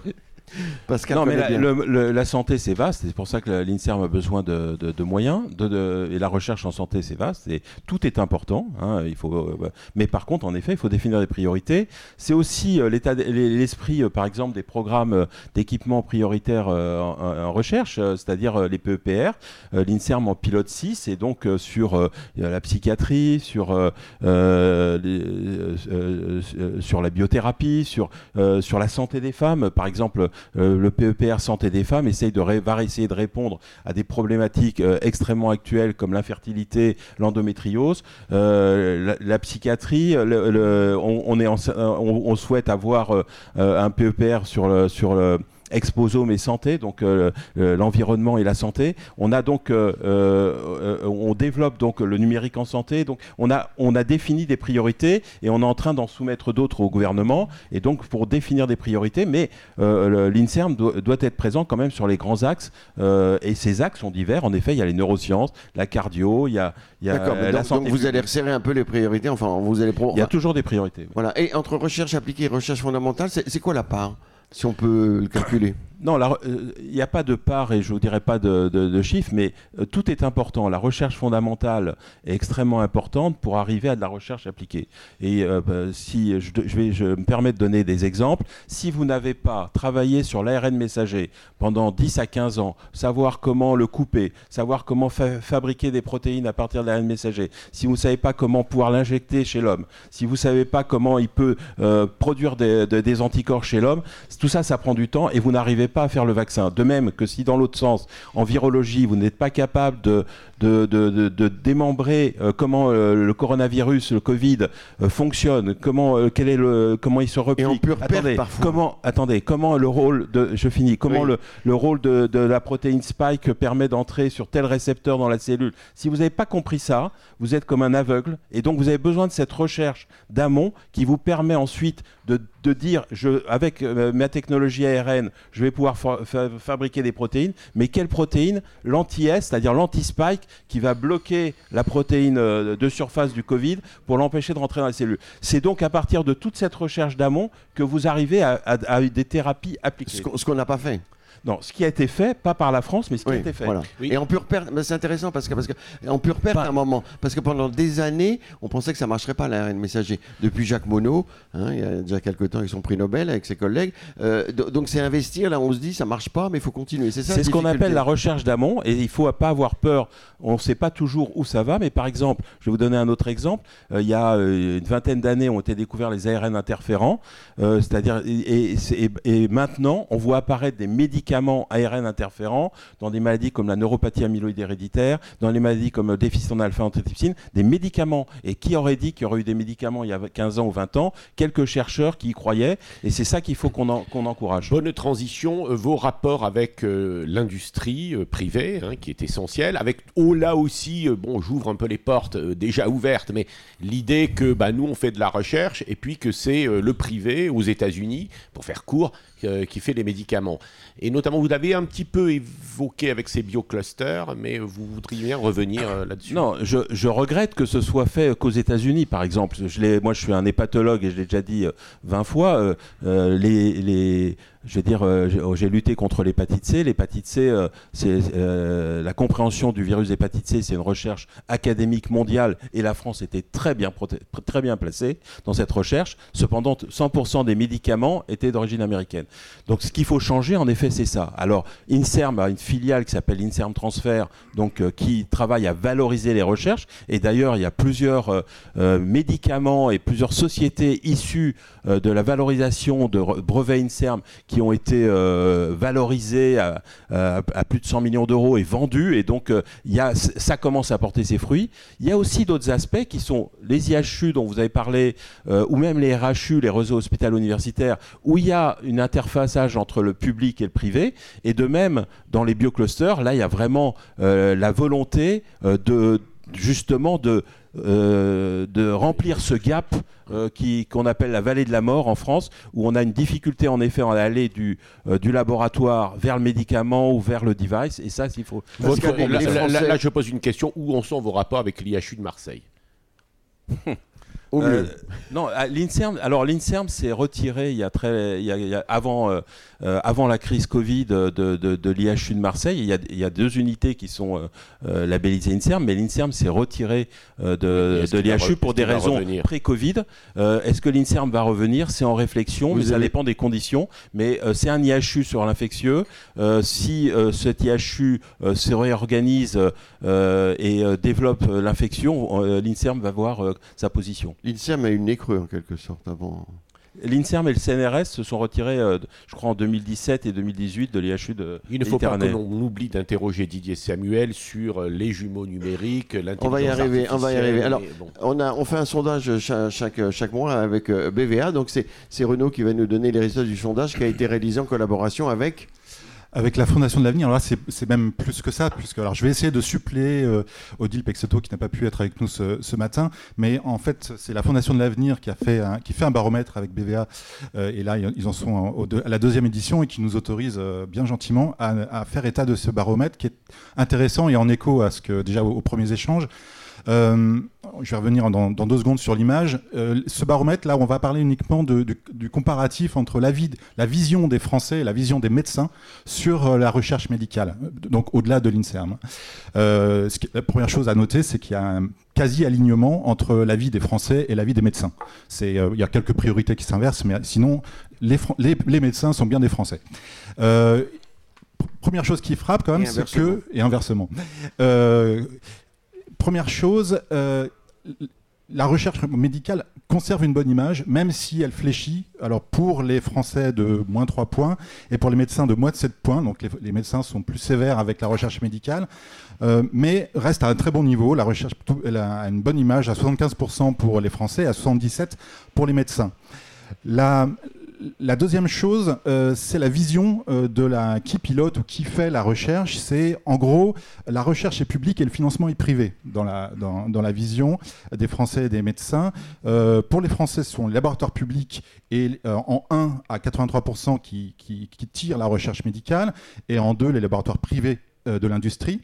Pascal Non, mais la, bien. le- le- la santé, c'est vaste. C'est pour ça que l'INSERM a besoin de, de- de moyens. De, et la recherche en santé, c'est vaste. Et tout est important. hein, il faut, euh, mais par contre, en effet, il faut définir des priorités. C'est aussi euh, l'état, l'esprit, euh, par exemple, des programmes d'équipement prioritaires euh, en, en recherche, c'est-à-dire les PEPR. L'INSERM en pilote 6 et donc sur la psychiatrie, sur, les- sur la biothérapie, sur, sur la santé des femmes. Par exemple, le PEPR santé des femmes essaye de va essayer de répondre à des problématiques euh, extrêmement actuelles comme l'infertilité, l'endométriose, Euh, la, psychiatrie. on, souhaite avoir euh, euh, un PEPR sur sur le exposome et santé, donc euh, euh, l'environnement et la santé. On a donc, euh, on développe donc le numérique en santé. Donc on a, on a défini des priorités et on est en train d'en soumettre d'autres au gouvernement. Et donc pour définir des priorités, mais l'Inserm doit, doit être présent quand même sur les grands axes. et ces axes sont divers. En effet, il y a les neurosciences, la cardio, il y a, il y a D'accord, donc, la donc santé. vous allez resserrer un peu les priorités, enfin vous allez... pro- Il y a toujours des priorités. Voilà, et entre recherche appliquée et recherche fondamentale, c'est quoi la part? Si on peut le calculer. Non, euh, il n'y a pas de part et je vous dirai pas de, chiffres, mais euh, tout est important. La recherche fondamentale est extrêmement importante pour arriver à de la recherche appliquée. Et euh, bah, si je, vais, me permets de donner des exemples. Si vous n'avez pas travaillé sur l'ARN messager pendant 10 à 15 ans, savoir comment le couper, savoir comment fa- fabriquer des protéines à partir de l'ARN messager, si vous ne savez pas comment pouvoir l'injecter chez l'homme, si vous ne savez pas comment il peut produire des, de- des anticorps chez l'homme, tout ça, ça prend du temps et vous n'arrivez pas à faire le vaccin. De même que si dans l'autre sens, en virologie, vous n'êtes pas capable de, de, de- de- de démembrer euh, comment euh, le coronavirus, le Covid euh, fonctionne, comment, euh, quel est le, comment il se replie. Et pure perte, attendez, parfois. comment, attendez, comment le rôle de, je finis, comment Oui. le, le rôle de, la protéine spike permet d'entrer sur tel récepteur dans la cellule. Si vous n'avez pas compris ça, vous êtes comme un aveugle et donc vous avez besoin de cette recherche d'amont qui vous permet ensuite de, de dire, je, avec euh, ma technologie ARN, je vais pouvoir fa- fa- fabriquer des protéines, mais quelle protéine? L'anti-S, c'est-à-dire l'anti-spike qui va bloquer la protéine euh, de surface du Covid pour l'empêcher de rentrer dans la cellule. C'est donc à partir de toute cette recherche d'amont que vous arrivez à, des thérapies appliquées. Ce qu'on n'a pas fait. Non, ce qui a été fait, pas par la France, mais ce qui a été fait. voilà. Oui. Et en pure perte, mais c'est intéressant parce que, parce que en pure perte Pas- à un moment, parce que pendant des années, on pensait que ça marcherait pas l'ARN messager. Depuis Jacques Monod, hein, il y a déjà quelques temps, avec son prix Nobel avec ses collègues. Euh, do- donc c'est investir. Là, on se dit ça marche pas, mais il faut continuer. C'est ça. C'est ce qu'on appelle la recherche d'amont et il faut pas avoir peur. On ne sait pas toujours où ça va, mais par exemple, je vais vous donner un autre exemple. Euh, il y a euh, une vingtaine d'années, ont été découverts les ARN interférents, euh, c'est-à-dire et, et- et- et maintenant, on voit apparaître des médicaments ARN interférents dans des maladies comme la neuropathie amyloïde héréditaire, dans les maladies comme le déficit en alpha-antitrypsine, des médicaments. Et qui aurait dit qu'il y aurait eu des médicaments il y a 15 ans ou 20 ans? Quelques chercheurs qui y croyaient, et c'est ça qu'il faut qu'on en- encourage. Bonne transition, euh, vos rapports avec euh, l'industrie euh, privée, hein, qui est essentielle, avec oh, là aussi, bon, j'ouvre un peu les portes déjà ouvertes, mais l'idée que bah, nous on fait de la recherche et puis que c'est le privé aux États-Unis, pour faire court, qui fait les médicaments. Et notamment, vous l'avez un petit peu évoqué avec ces bioclusters, mais vous voudriez bien revenir euh, là-dessus. Non, je, regrette que ce soit fait qu'aux États-Unis, par exemple. Moi, je suis un hépatologue et je l'ai déjà dit euh, 20 fois. euh, euh, les, les- je veux dire, euh, j'ai- j'ai lutté contre l'hépatite C. L'hépatite C, euh, c'est euh, la compréhension du virus hépatite C, c'est une recherche académique mondiale et la France était très bien, très bien placée dans cette recherche. Cependant, 100% des médicaments étaient d'origine américaine. Donc, ce qu'il faut changer, en effet, c'est ça. Alors, Inserm a une filiale qui s'appelle Inserm Transfer, donc qui travaille à valoriser les recherches. Et d'ailleurs, il y a plusieurs médicaments et plusieurs sociétés issues de la valorisation de re- brevets Inserm qui ont été euh, valorisés à, plus de 100 millions d'euros et vendus. Et donc, euh, il a, ça commence à porter ses fruits. Il y a aussi d'autres aspects qui sont les IHU dont vous avez parlé, euh, ou même les RHU, les réseaux hospitalo-universitaires, où il y a une interfaçage entre le public et le privé. Et de même, dans les bioclusters, là, il y a vraiment euh, la volonté euh, de justement de, euh, de remplir ce gap euh, qui- qu'on appelle la vallée de la mort en France, où on a une difficulté en effet à aller du, euh, du laboratoire vers le médicament ou vers le device. Et ça, il faut. Parce Votre- que les là, là- Français- là- là, je pose une question. Où en sont vos rapports avec l'IHU de Marseille? (laughs) Au mieux. non, l'Inserm. Alors l'Inserm s'est retiré il y a très, il y a, avant, avant la crise Covid de, de, de, l'IHU de Marseille. Il y, a, il y, a, deux unités qui sont labellisées Inserm, mais l'Inserm s'est retiré de, de l'IHU pour des raisons pré-Covid. Est-ce que l'Inserm va revenir? C'est en réflexion, mais ça dépend des conditions. Mais c'est un IHU sur l'infectieux. si cet IHU se réorganise et développe l'infection, l'Inserm va voir sa position. L'INSERM a eu une nez creux en quelque sorte avant. L'INSERM et le CNRS se sont retirés, euh, je crois, en 2017 et 2018 de l'IHU de Il ne faut pas que l'on oublie d'interroger Didier Samuel sur euh, les jumeaux numériques, On va y arriver, on va y arriver. Alors, on, a, on fait un sondage chaque, chaque, mois avec euh, BVA, donc c'est Renaud qui va nous donner les résultats du sondage qui a été réalisé en collaboration avec avec la Fondation de l'Avenir. Alors là, c'est même plus que ça, puisque alors je vais essayer de suppléer euh, Odile Pexeto qui n'a pas pu être avec nous ce, matin, mais en fait, c'est la Fondation de l'Avenir qui a fait un, baromètre avec BVA, euh, et là, ils en sont à la deuxième édition et qui nous autorise euh, bien gentiment à, faire état de ce baromètre qui est intéressant et en écho à ce que déjà aux premiers échanges. Euh, je vais revenir dans, deux secondes sur l'image. Euh, ce baromètre, là, on va parler uniquement du, comparatif entre la, la, vision des Français et la vision des médecins sur euh, la recherche médicale, donc au-delà de l'INSERM. la première chose à noter, c'est qu'il y a un quasi-alignement entre l'avis des Français et l'avis des médecins. il y a quelques priorités qui s'inversent, mais sinon, les, les, médecins sont bien des Français première chose qui frappe quand même, c'est que et inversement, première chose, euh, la recherche médicale conserve une bonne image, même si elle fléchit. Alors pour les Français de moins 3 points et pour les médecins de moins de 7 points, donc les, médecins sont plus sévères avec la recherche médicale, euh, mais reste à un très bon niveau. La recherche a une bonne image à 75% pour les Français et à 77% pour les médecins. La, la deuxième chose, euh, c'est la vision euh, de la qui pilote ou qui fait la recherche. C'est en gros, la recherche est publique et le financement est privé dans la, vision des Français et des médecins. Euh, pour les Français, ce sont les laboratoires publics et en 1 à 83% qui, qui, qui tirent la recherche médicale et en 2 les laboratoires privés de l'industrie.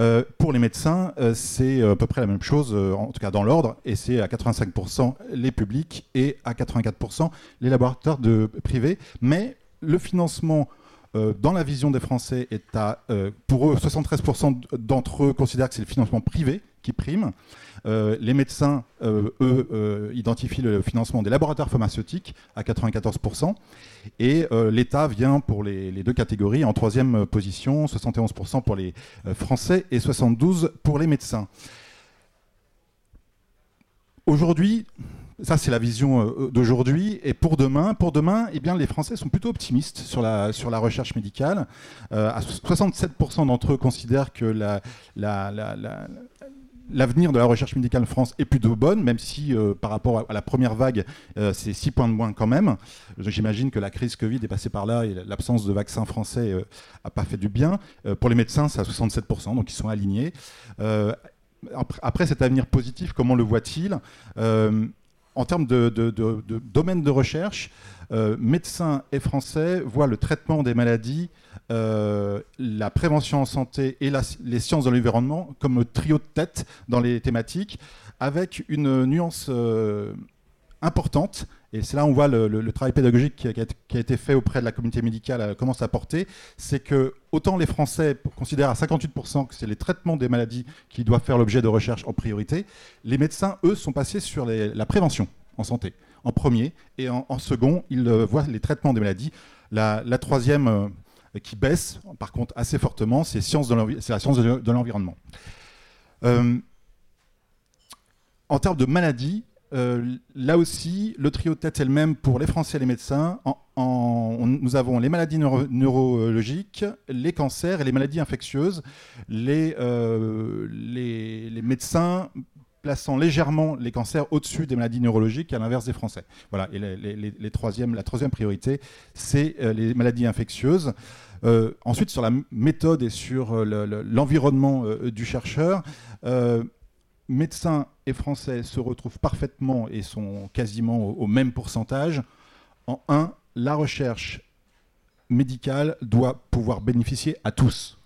Euh, pour les médecins, euh, c'est euh, à peu près la même chose, en tout cas dans l'ordre, et c'est à 85% les publics et à 84% les laboratoires privés. Mais le financement dans la vision des Français est à, pour eux, 73% d'entre eux considèrent que c'est le financement privé qui prime. Euh, les médecins, euh, eux, euh, identifient le financement des laboratoires pharmaceutiques à 94%. Et l'État vient pour les, deux catégories en troisième position, 71% pour les Français et 72% pour les médecins. Aujourd'hui, ça, c'est la vision d'aujourd'hui. Et pour demain, pour demain eh bien, les Français sont plutôt optimistes sur la, recherche médicale. à 67% d'entre eux considèrent que la, l'avenir de la recherche médicale en France est plutôt bonne, même si euh, par rapport à la première vague, euh, c'est 6 points de moins quand même. J'imagine que la crise Covid est passée par là et l'absence de vaccins français n'a euh, pas fait du bien. pour les médecins, c'est à 67%, donc ils sont alignés. après cet avenir positif, comment le voit-il? En termes de, de, domaine de recherche, médecins et français voient le traitement des maladies euh, la prévention en santé et les sciences de l'environnement comme trio de tête dans les thématiques, avec une nuance euh, importante. Et c'est là où on voit le, travail pédagogique qui a, été fait auprès de la communauté médicale euh, commence à porter. C'est que autant les Français considèrent à 58% que c'est les traitements des maladies qui doivent faire l'objet de recherche en priorité, les médecins, eux, sont passés sur la prévention en santé en premier, et en, second, ils voient les traitements des maladies. La, troisième qui baisse, par contre, assez fortement, c'est la science de l'environnement. Euh, en termes de maladies, euh, là aussi, le trio tête est le même pour les Français et les médecins. nous avons les maladies neurologiques, les cancers et les maladies infectieuses. Euh, les médecins plaçant légèrement les cancers au-dessus des maladies neurologiques, à l'inverse des Français. Voilà. Et la troisième priorité, c'est euh, les maladies infectieuses. Euh, ensuite, sur la méthode et sur euh, l'environnement du chercheur, médecins et Français se retrouvent parfaitement et sont quasiment au, même pourcentage. En un, la recherche médicale doit pouvoir bénéficier à tous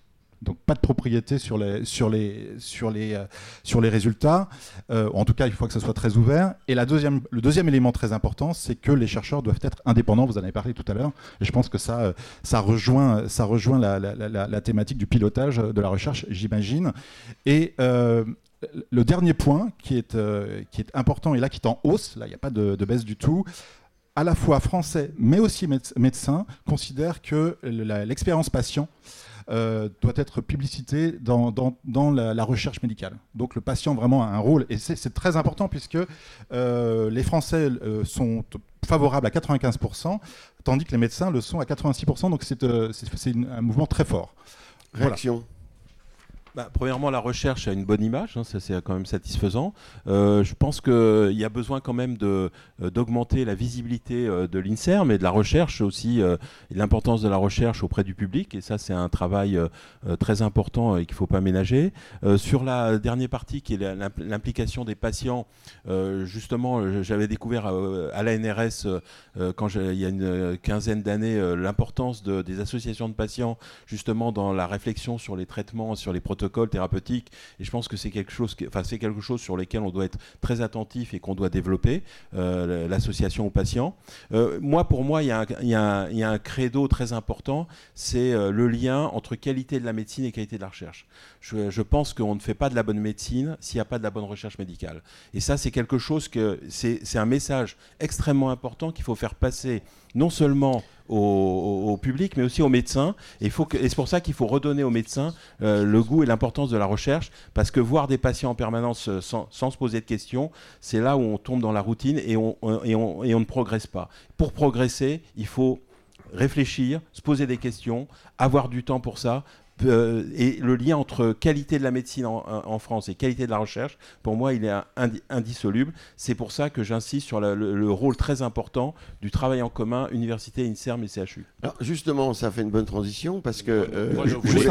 Donc pas de propriété sur les, sur les, sur les, euh, sur les résultats. Euh, en tout cas, il faut que ça soit très ouvert. Et la deuxième, le deuxième élément très important, c'est que les chercheurs doivent être indépendants. Vous en avez parlé tout à l'heure. Et je pense que ça, ça rejoint, ça rejoint la, la, la, la thématique du pilotage de la recherche, j'imagine. Et le dernier point qui est, qui est important et là qui est en hausse, là il n'y a pas de, de baisse du tout, à la fois français mais aussi médecins considèrent que l'expérience patient euh, doit être publicité dans, la, recherche médicale. Donc le patient vraiment a un rôle, et c'est très important puisque euh, les Français euh, sont favorables à 95%, tandis que les médecins le sont à 86%, donc c'est un mouvement très fort. Réaction bah, premièrement, la recherche a une bonne image, hein, ça c'est quand même satisfaisant. Euh, je pense qu'il y a besoin quand même euh, d'augmenter la visibilité euh, de l'INSERM et de la recherche aussi, l'importance de la recherche auprès du public. Et ça, c'est un travail très important et qu'il ne faut pas ménager. sur la dernière partie, qui est l'implication des patients, justement, j'avais découvert à l'ANRS, quand il y a une quinzaine d'années, l'importance de, des associations de patients, justement, dans la réflexion sur les traitements, sur les protocoles thérapeutique. Et je pense que c'est quelque chose, enfin c'est quelque chose sur lequel on doit être très attentif et qu'on doit développer euh, l'association aux patients. Euh, moi, pour moi, il y, y, a un credo très important, c'est euh, le lien entre qualité de la médecine et qualité de la recherche. Je, je pense qu'on ne fait pas de la bonne médecine s'il n'y a pas de la bonne recherche médicale. Et ça, c'est quelque chose que c'est un message extrêmement important qu'il faut faire passer non seulement au, public, mais aussi aux médecins. Et, c'est pour ça qu'il faut redonner aux médecins euh, le goût et l'importance de la recherche, parce que voir des patients en permanence euh, sans, se poser de questions, c'est là où on tombe dans la routine et on, ne progresse pas. Pour progresser, il faut réfléchir, se poser des questions, avoir du temps pour ça, euh, et le lien entre qualité de la médecine en, France et qualité de la recherche, pour moi, il est indissoluble. C'est pour ça que j'insiste sur le, rôle très important du travail en commun université, INSERM et CHU. Alors justement, ça fait une bonne transition parce que... Euh, juste,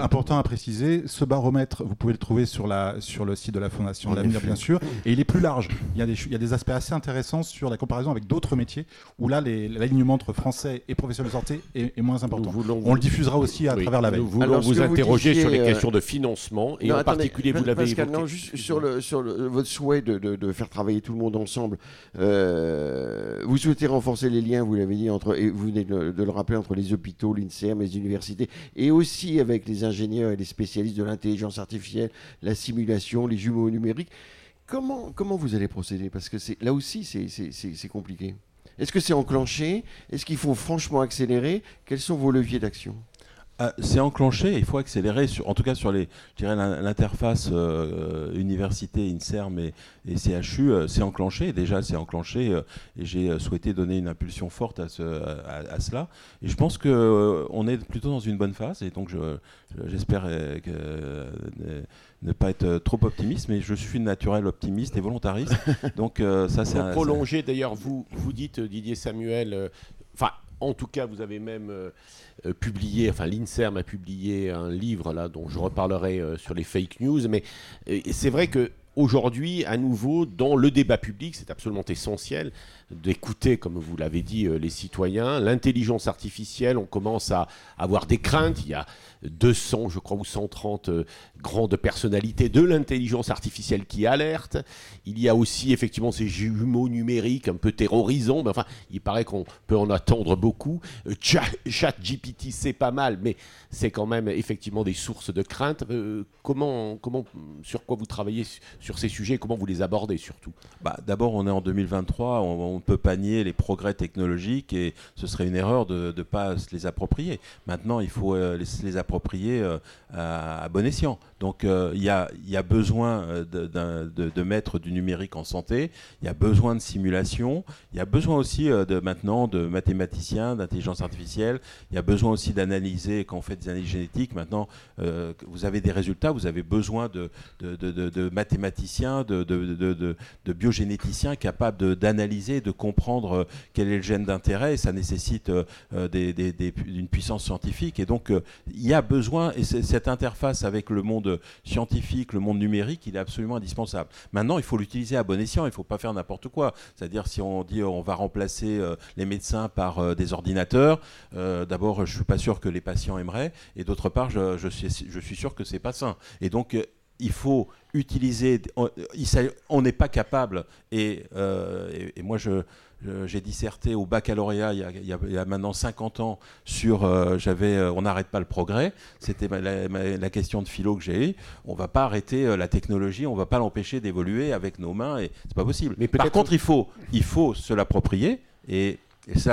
important à préciser, ce baromètre, vous pouvez le trouver sur, la, sur le site de la Fondation L'Avenir, bien sûr, et il est plus large. Il y, a des, il y a des aspects assez intéressants sur la comparaison avec d'autres métiers, où là, l'alignement entre français et professionnels de santé est, est moins important. On le diffusera aussi à travers la veille. Nous voulons vous interroger sur les euh, questions de financement et en particulier, vous l'avez évoqué. Non, juste sur, le, sur votre souhait de, de, faire travailler tout le monde ensemble. Euh, vous souhaitez renforcer les liens, vous l'avez dit, entre, et vous venez de, le rappeler, entre les hôpitaux, l'INSERM, les universités, et aussi avec les ingénieurs et les spécialistes de l'intelligence artificielle, la simulation, les jumeaux numériques. Comment, comment vous allez procéder? Parce que là aussi, c'est compliqué. Est-ce que c'est enclenché? Est-ce qu'il faut franchement accélérer? Quels sont vos leviers d'action? Ah, c'est enclenché, il faut accélérer, sur, en tout cas sur les, l'interface euh, université, INSERM et, CHU, euh, c'est enclenché, déjà c'est enclenché, euh, et j'ai souhaité donner une impulsion forte à, cela. Et je pense qu'on est plutôt dans une bonne phase, et donc j'espère ne pas être trop optimiste, mais je suis naturel optimiste et volontariste. (laughs) donc ça c'est... prolonger d'ailleurs, vous, vous dites Didier Samuel, enfin en tout cas vous avez même euh, publié, enfin l'INSERM a publié un livre là dont je reparlerai euh, sur les fake news, mais euh, c'est vrai que aujourd'hui, à nouveau, dans le débat public, c'est absolument essentiel d'écouter, comme vous l'avez dit, les citoyens. L'intelligence artificielle, on commence à avoir des craintes. Il y a 200, je crois, ou 130 euh, grandes personnalités de l'intelligence artificielle qui alertent. Il y a aussi effectivement ces jumeaux numériques un peu terrorisants, mais enfin, il paraît qu'on peut en attendre beaucoup. Euh, chat, GPT, c'est pas mal, mais c'est quand même effectivement des sources de crainte. Euh, comment, comment, sur quoi vous travaillez sur ces sujets Comment vous les abordez surtout? Bah, D'abord, on est en 2023, on, peut pas nier les progrès technologiques et ce serait une erreur de ne pas se les approprier. Maintenant, il faut les, les approprier approprié euh, à, bon escient. Donc euh, il y, a, besoin euh, de, mettre du numérique en santé, il y a besoin de simulation, il y a besoin aussi de maintenant de mathématiciens, d'intelligence artificielle, il y a besoin aussi d'analyser, quand on fait des analyses génétiques, maintenant vous avez des résultats, vous avez besoin de, de mathématiciens, de, biogénéticiens capables d'analyser, de comprendre quel est le gène d'intérêt, et ça nécessite une puissance scientifique. Et donc il y a besoin, et cette interface avec le monde scientifique, le monde numérique, il est absolument indispensable. Maintenant, il faut l'utiliser à bon escient, il ne faut pas faire n'importe quoi. C'est-à-dire si on dit on va remplacer les médecins par des ordinateurs, d'abord, je ne suis pas sûr que les patients aimeraient, et d'autre part, je, je, suis, je suis sûr que c'est pas sain. Et donc, il faut utiliser. On n'est pas capable. Et, et, moi, je, j'ai disserté au baccalauréat il y, a, maintenant 50 ans sur euh, j'avais euh, on n'arrête pas le progrès. C'était la, question de philo que j'ai eue. On va pas arrêter euh, la technologie, on va pas l'empêcher d'évoluer avec nos mains et c'est pas possible. Mais Par contre, il faut il faut se l'approprier et, et se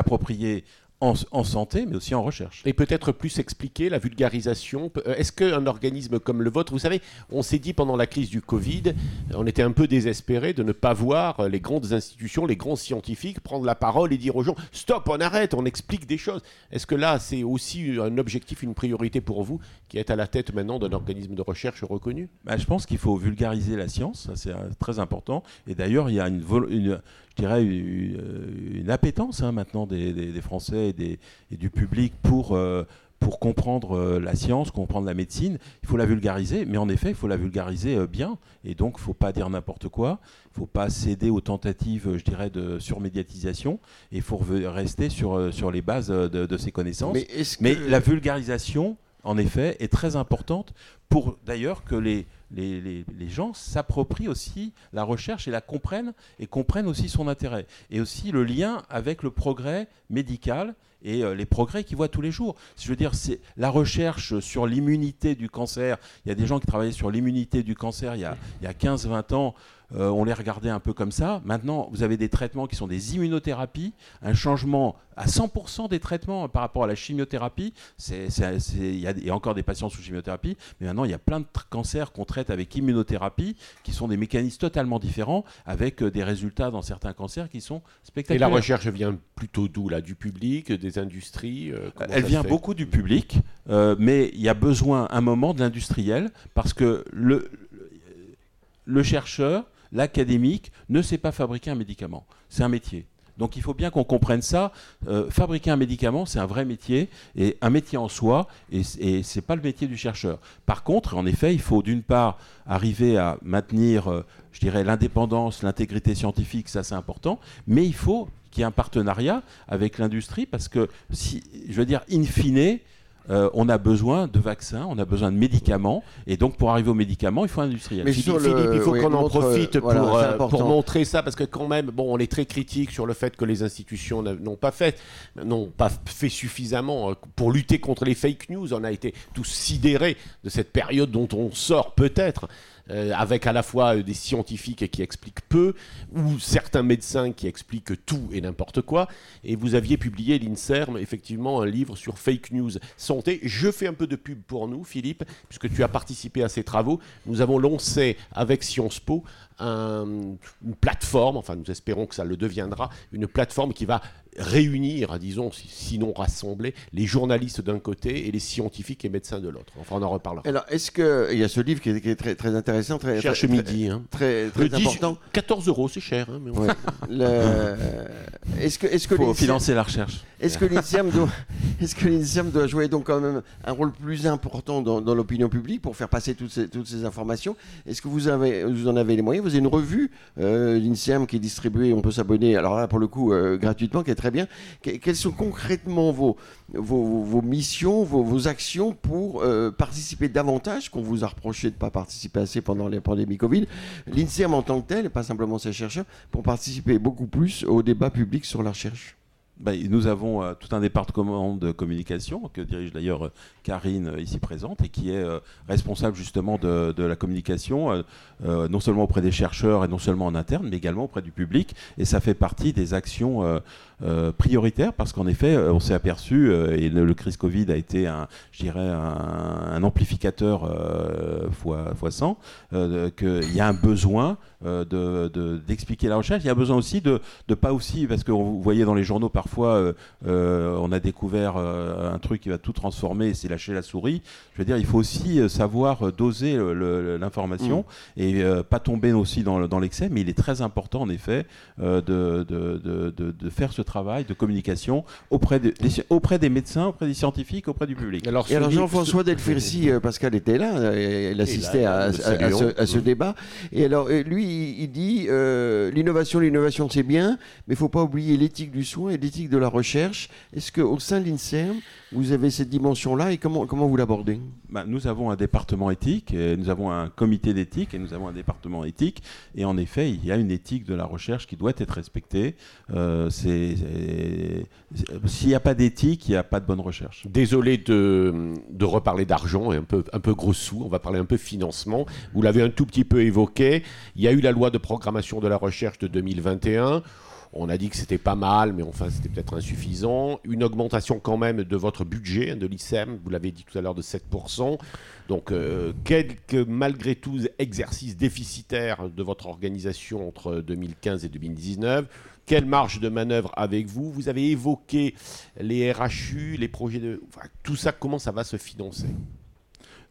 en, santé, mais aussi en recherche. Et peut-être plus expliquer la vulgarisation. Euh, est-ce qu'un organisme comme le vôtre, vous savez, on s'est dit pendant la crise du Covid, on était un peu désespéré de ne pas voir les grandes institutions, les grands scientifiques prendre la parole et dire aux gens stop, on arrête, on explique des choses. Est-ce que là, c'est aussi un objectif, une priorité pour vous, qui êtes à la tête maintenant d'un organisme de recherche reconnu? Bah, Je pense qu'il faut vulgariser la science, c'est euh, très important. Et d'ailleurs, il y a une, dirais, une, appétence hein, maintenant des, Français et, des, et, du public pour, euh, pour comprendre euh, la science, comprendre la médecine. Il faut la vulgariser, mais en effet, il faut la vulgariser euh, bien. Et donc, il ne faut pas dire n'importe quoi. Il ne faut pas céder aux tentatives, je dirais, de surmédiatisation. Et il faut rester sur, sur les bases de, ces connaissances. mais la vulgarisation, en effet, est très importante pour d'ailleurs que les les, gens s'approprient aussi la recherche et la comprennent et comprennent aussi son intérêt. Et aussi le lien avec le progrès médical et euh, les progrès qu'ils voient tous les jours. Je veux dire, c'est la recherche sur l'immunité du cancer. Il y a des gens qui travaillaient sur l'immunité du cancer il y a, il y a 15-20 ans. Euh, on les regardait un peu comme ça. Maintenant, vous avez des traitements qui sont des immunothérapies, un changement à 100% des traitements par rapport à la chimiothérapie. Il y, a encore des patients sous chimiothérapie, mais maintenant il y a plein de cancers qu'on traite avec immunothérapie, qui sont des mécanismes totalement différents, avec euh, des résultats dans certains cancers qui sont spectaculaires. Et la recherche vient plutôt d'où là? Du public, des industries euh, Elle vient beaucoup du public, mais il y a besoin un moment de l'industriel, parce que le, le chercheur l'académique ne sait pas fabriquer un médicament. C'est un métier. Donc il faut bien qu'on comprenne ça. Euh, fabriquer un médicament, c'est un vrai métier, et un métier en soi, et, ce n'est pas le métier du chercheur. Par contre, en effet, il faut d'une part arriver à maintenir, euh, je dirais, l'indépendance, l'intégrité scientifique, ça c'est important, mais il faut qu'il y ait un partenariat avec l'industrie, parce que, si, je veux dire, in fine, euh, on a besoin de vaccins, on a besoin de médicaments, et donc pour arriver aux médicaments, il faut industriel. Mais Philippe, il faut qu'on en profite euh, pour, montrer ça, parce que quand même, bon, on est très critique sur le fait que les institutions n'ont pas fait, n'ont pas fait suffisamment euh, pour lutter contre les fake news. On a été tous sidérés de cette période dont on sort peut-être. Euh, avec à la fois euh, des scientifiques qui expliquent peu, ou certains médecins qui expliquent tout et n'importe quoi. Et vous aviez publié, l'INSERM, effectivement, un livre sur fake news santé. Je fais un peu de pub pour nous, Philippe, puisque tu as participé à ces travaux. Nous avons lancé avec Sciences Po une plateforme, enfin nous espérons que ça le deviendra, une plateforme qui va réunir, disons, sinon rassembler, les journalistes d'un côté et les scientifiques et médecins de l'autre. Enfin, on en reparlera. Alors, est-ce qu'il y a ce livre qui est, très, très, intéressant, très, Cherche midi, hein. très, très important 14 euros, c'est cher. Hein, Est-ce que, est-ce que faut financer la recherche. Est-ce que l'INSERM doit, est-ce que doit jouer donc quand même un rôle plus important dans, l'opinion publique pour faire passer toutes ces, toutes ces informations? Est-ce que vous avez, vous en avez les moyens? Avez une revue euh, qui est distribuée, on peut s'abonner. Alors là, pour le coup, euh, gratuitement, qui est très bien. quelles sont concrètement vos, vos, missions, vos, actions pour euh, participer davantage, qu'on vous a reproché de ne pas participer assez pendant les pandémies Covid, l'INSERM en tant que tel, pas simplement ses chercheurs, pour participer beaucoup plus au débat public sur la recherche bah, nous avons euh, tout un département de communication que dirige d'ailleurs euh, Karine euh, ici présente et qui est responsable justement de, la communication, non seulement auprès des chercheurs et non seulement en interne, mais également auprès du public. Et ça fait partie des actions prioritaires parce qu'en effet, on s'est aperçu, et le, crise Covid a été un, je dirais, un, amplificateur fois, fois 100, qu'il y a un besoin d'expliquer de, la recherche. Il y a besoin aussi de, de pas aussi, parce que vous voyez dans les journaux parfois, parfois on a découvert un truc qui va tout transformer et c'est lâcher la souris. Je veux dire, il faut aussi savoir doser l'information mm. et pas tomber aussi dans, dans l'excès, mais il est très important en effet de, de, de, de, faire ce travail de communication auprès, des, auprès des médecins, auprès des scientifiques, auprès du public. Alors, alors Jean-François Delfercy, Pascal était là, il assistait à, à, ce, à, ce, débat. Et alors, lui, il dit l'innovation, l'innovation c'est bien, mais il ne faut pas oublier l'éthique du soin et l'éthique de la recherche. Est-ce qu'au sein de l'INSERM, vous avez cette dimension-là et comment, comment vous l'abordez? Bah, Nous avons un département éthique, et nous avons un comité d'éthique et nous avons un département éthique. Et en effet, il y a une éthique de la recherche qui doit être respectée. Euh, s'il n'y a pas d'éthique, il n'y a pas de bonne recherche. Désolé de, de reparler d'argent et un peu, un peu gros sous. On va parler un peu financement. Vous l'avez un tout petit peu évoqué. Il y a eu la loi de programmation de la recherche de 2021. On a dit que c'était pas mal, mais enfin c'était peut-être insuffisant. Une augmentation quand même de votre budget de l'ICEM, vous l'avez dit tout à l'heure, de 7%. Donc euh, quelques, malgré tout, exercices déficitaires de votre organisation entre 2015 et 2019. Quelle marge de manœuvre avec vous? Vous avez évoqué les RHU, les projets de... Tout ça, comment ça va se financer?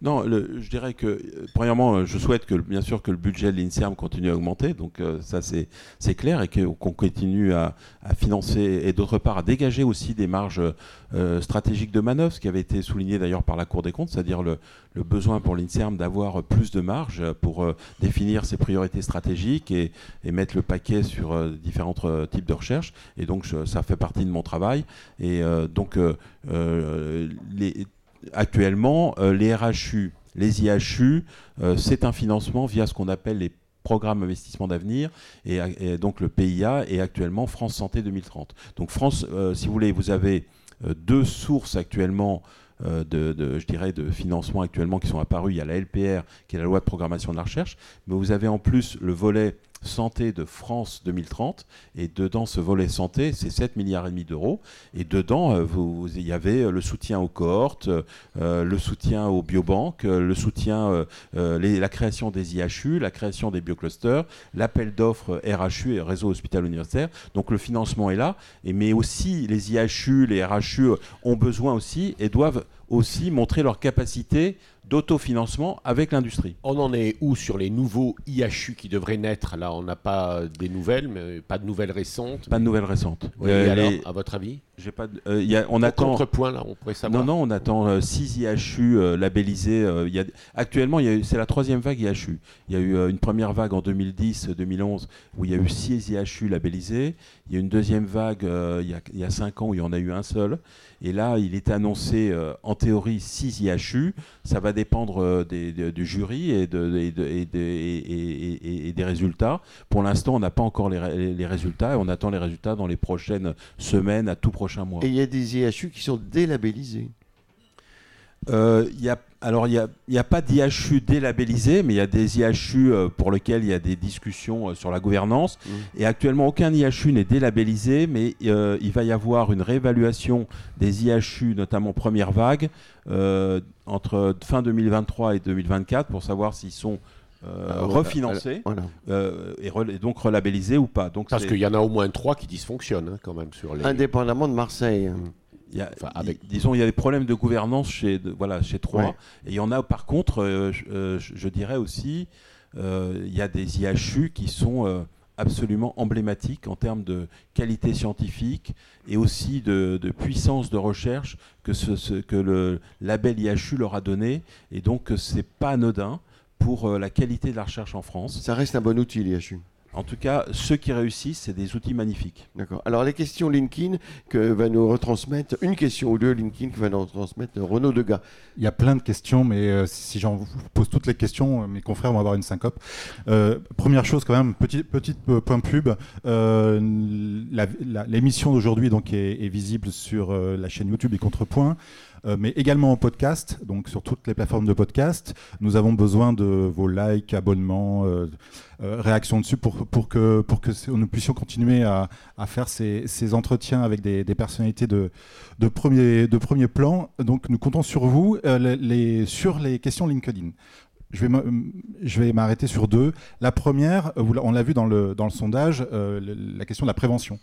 Non, je dirais que, euh, premièrement, euh, je souhaite que, bien sûr, que le budget de l'INSERM continue à augmenter. Donc, euh, ça, c'est clair. Et qu'on continue à, financer et, d'autre part, à dégager aussi des marges stratégiques de manœuvre, ce qui avait été souligné d'ailleurs par la Cour des comptes, c'est-à-dire le, besoin pour l'INSERM d'avoir plus de marge pour définir ses priorités stratégiques et, mettre le paquet sur différents types de recherches. Et donc, ça fait partie de mon travail. Et donc, les actuellement, euh, les RHU, les IHU, euh, c'est un financement via ce qu'on appelle les programmes d'investissement d'avenir et, donc le PIA et actuellement France Santé 2030. Donc France, euh, si vous voulez, vous avez deux sources actuellement de, je dirais, de financement actuellement qui sont apparues. Il y a la LPR, qui est la loi de programmation de la recherche, mais vous avez en plus le volet santé de France 2030 et dedans ce volet santé c'est 7 milliards et demi d'euros. Et dedans euh, vous, il y avait euh, le soutien aux cohortes euh, le soutien aux biobanques le soutien la création des IHU la création des bioclusters l'appel d'offres RHU et réseau hospital universitaire. Donc le financement est là. Mais aussi les IHU les RHU ont besoin aussi et doivent aussi montrer leur capacité d'autofinancement avec l'industrie. On en est où sur les nouveaux IHU qui devraient naître? Là, on n'a pas des nouvelles, mais pas de nouvelles récentes. Pas de nouvelles récentes. Euh, alors, à votre avis? J'ai pas. Euh, y a, on attend. Contrepoint là, on pourrait savoir. Non, non, on attend 6 euh, IHU labellisés. y a, actuellement, c'est la troisième vague IHU. Il y a eu une première vague en 2010-2011 où il y a eu 6 IHU labellisés. Il y a une deuxième vague il y, a, il y a 5 ans où il y en a eu un seul. Et là, il est annoncé en théorie 6 IHU. Ça va dépendre euh, du jury et, des résultats. Pour l'instant, on n'a pas encore les, résultats et on attend les résultats dans les prochaines semaines, à tout prochain mois. Et il y a des IHU qui sont délabellisés. Euh, y a, alors, il n'y a, a, pas d'IHU délabellisé, mais il y a des IHU euh, pour lesquels il y a des discussions euh, sur la gouvernance. Mmh. Et actuellement, aucun IHU n'est délabellisé, mais il va y avoir une réévaluation des IHU, notamment première vague, entre fin 2023 et 2024, pour savoir s'ils sont ah, refinancés et, donc relabellisés ou pas. Donc Parce qu'il y en a au moins trois qui dysfonctionnent hein, quand même sur les. Indépendamment de Marseille. Mmh. Il y a, disons, il y a des problèmes de gouvernance chez, voilà, chez Troyes. Et il y en a, par contre, euh, euh, je, dirais aussi, euh, il y a des IHU qui sont absolument emblématiques en termes de qualité scientifique et aussi de, puissance de recherche que, ce, que le label IHU leur a donné. Et donc, c'est pas anodin pour la qualité de la recherche en France. Ça reste un bon outil, l'IHU. En tout cas, ceux qui réussissent, c'est des outils magnifiques. D'accord. Alors, les questions LinkedIn que va nous retransmettre, une question ou deux LinkedIn que va nous retransmettre Renaud Degas. Il y a plein de questions, mais euh, si j'en pose toutes les questions, euh, mes confrères vont avoir une syncope. Euh, première chose, quand même, petit, petit point pub. L'émission d'aujourd'hui donc est, est, visible sur la chaîne YouTube des Contrepoints. Euh, mais également en podcast, donc sur toutes les plateformes de podcast. Nous avons besoin de vos likes, abonnements, euh, euh, réactions dessus pour, que, nous puissions continuer à, faire ces, entretiens avec des, personnalités de, premier, plan. Donc nous comptons sur vous sur les questions LinkedIn. je vais, m'arrêter sur deux. La première, on l'a vu dans le, sondage, la question de la prévention.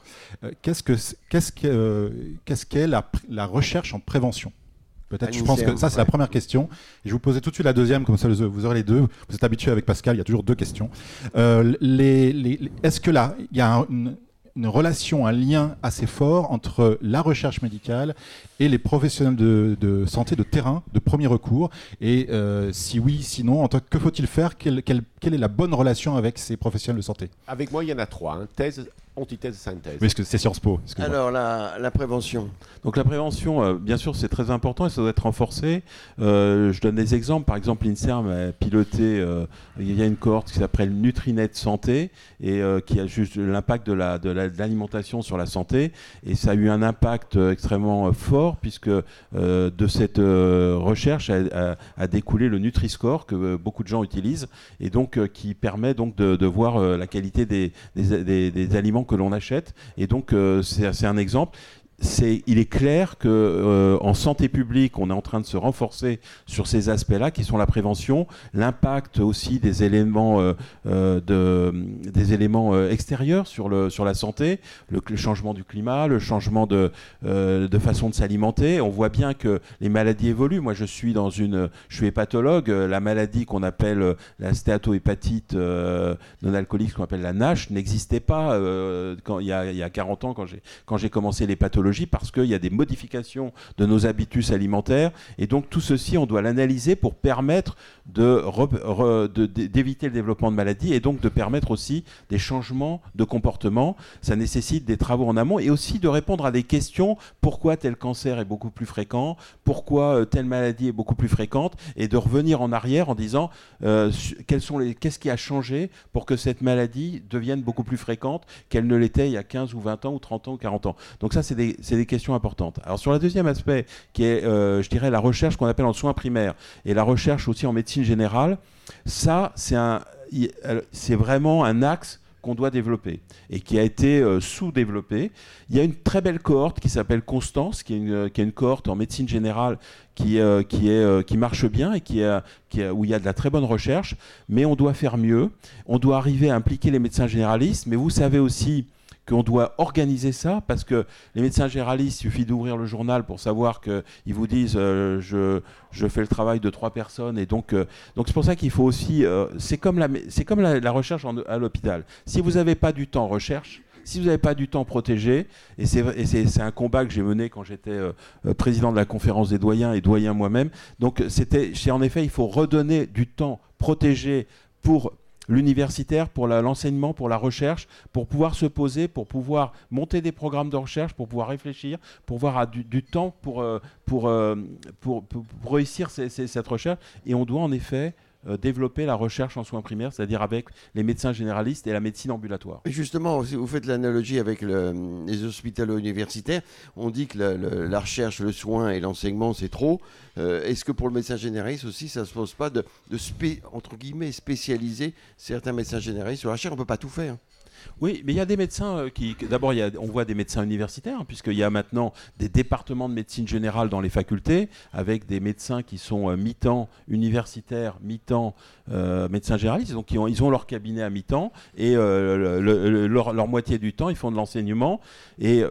qu'est-ce que qu'est-ce que qu'est la, la recherche en prévention? Peut-être, je pense que ça, c'est la première question. Et je vous poser tout de suite la deuxième, comme ça vous aurez les deux. Vous êtes habitué avec Pascal, il y a toujours deux questions. les, Est-ce que là, il y a une, une relation, un lien assez fort entre la recherche médicale et les professionnels de, santé de terrain, de premier recours? Et euh, si oui, sinon, en que faut-il faire? Quelle, est la bonne relation avec ces professionnels de santé? Avec moi, il y en a trois. Hein. Thèse, antithèse, synthèse. Oui, c'est Sciences Po. Alors, la, prévention. Donc, la prévention, euh, bien sûr, c'est très important et ça doit être renforcé. Euh, je donne des exemples. Par exemple, l'INSERM a piloté, euh, il y a une cohorte qui s'appelle Nutrinet Santé et qui a juste l'impact de l'alimentation la, de sur la santé. Et ça a eu un impact extrêmement fort puisque de cette recherche a, découlé le Nutri-Score que beaucoup de gens utilisent et donc qui permet donc de, voir la qualité des, des aliments que l'on achète. Et donc, euh, c'est un exemple il est clair que euh, en santé publique, on est en train de se renforcer sur ces aspects-là, qui sont la prévention, l'impact aussi des éléments, euh, euh, éléments extérieurs sur, la santé, le, changement du climat, le changement de, façon de s'alimenter. On voit bien que les maladies évoluent. Moi, je suis dans une, je suis hépatologue. La maladie qu'on appelle la stéatohépatite non alcoolique, qu'on appelle la NASH, n'existait pas il, y a, il y a 40 ans quand j'ai quand j'ai commencé les parce qu'il y a des modifications de nos habitus alimentaires. Et donc tout ceci, on doit l'analyser pour permettre d'éviter le développement de maladies et donc de permettre aussi des changements de comportement. Ça nécessite des travaux en amont et aussi de répondre à des questions. Pourquoi tel cancer est beaucoup plus fréquent? Pourquoi euh, telle maladie est beaucoup plus fréquente? Et de revenir en arrière en disant euh, qu'est-ce qui a changé pour que cette maladie devienne beaucoup plus fréquente qu'elle ne l'était il y a 15 ou 20 ans ou 30 ans ou 40 ans? Donc ça, c'est des, c'est des questions importantes. Alors sur le deuxième aspect, qui est, euh, je dirais, la recherche qu'on appelle en soins primaires et la recherche aussi en médecine générale, ça, c'est vraiment un axe qu'on doit développer et qui a été euh, sous-développé. Il y a une très belle cohorte qui s'appelle Constance, qui est, une, cohorte en médecine générale qui, euh, qui, est, qui marche bien et qui, qui où il y a de la très bonne recherche, mais on doit faire mieux. On doit arriver à impliquer les médecins généralistes, mais vous savez aussi qu'on doit organiser ça parce que les médecins généralistes, il suffit d'ouvrir le journal pour savoir qu'ils vous disent euh, je, je, fais le travail de trois personnes et donc euh, donc c'est pour ça qu'il faut aussi euh, c'est comme la c'est comme la, recherche à l'hôpital. Si vous n'avez pas du temps recherche si vous n'avez pas du temps protégé, et c'est un combat que j'ai mené quand j'étais président de la conférence des doyens et doyen moi-même, donc c'était, en effet, il faut redonner du temps protégé pour l'universitaire, pour l'enseignement, pour la recherche, pour pouvoir se poser, pour pouvoir monter des programmes de recherche, pour pouvoir réfléchir, pour avoir du, temps pour, euh, euh, pour, pour, pour, réussir cette recherche. Et on doit en effet développer la recherche en soins primaires, c'est-à-dire avec les médecins généralistes et la médecine ambulatoire. justement, si vous faites l'analogie avec les hôpitaux universitaires, on dit que la recherche, le soin et l'enseignement, c'est trop. Euh, est-ce que pour le médecin généraliste aussi, ça ne se pose pas de, spécialiser certains médecins généralistes sur la recherche? On ne peut pas tout faire. Oui, mais il y a des médecins euh, qui. D'abord, on voit des médecins universitaires, puisqu'il y a maintenant des départements de médecine générale dans les facultés, avec des médecins qui sont euh, mi-temps universitaires, mi-temps euh, médecins généralistes. Donc, ils ont, ils ont, leur cabinet à mi-temps, et leur, leur, moitié du temps, ils font de l'enseignement. Et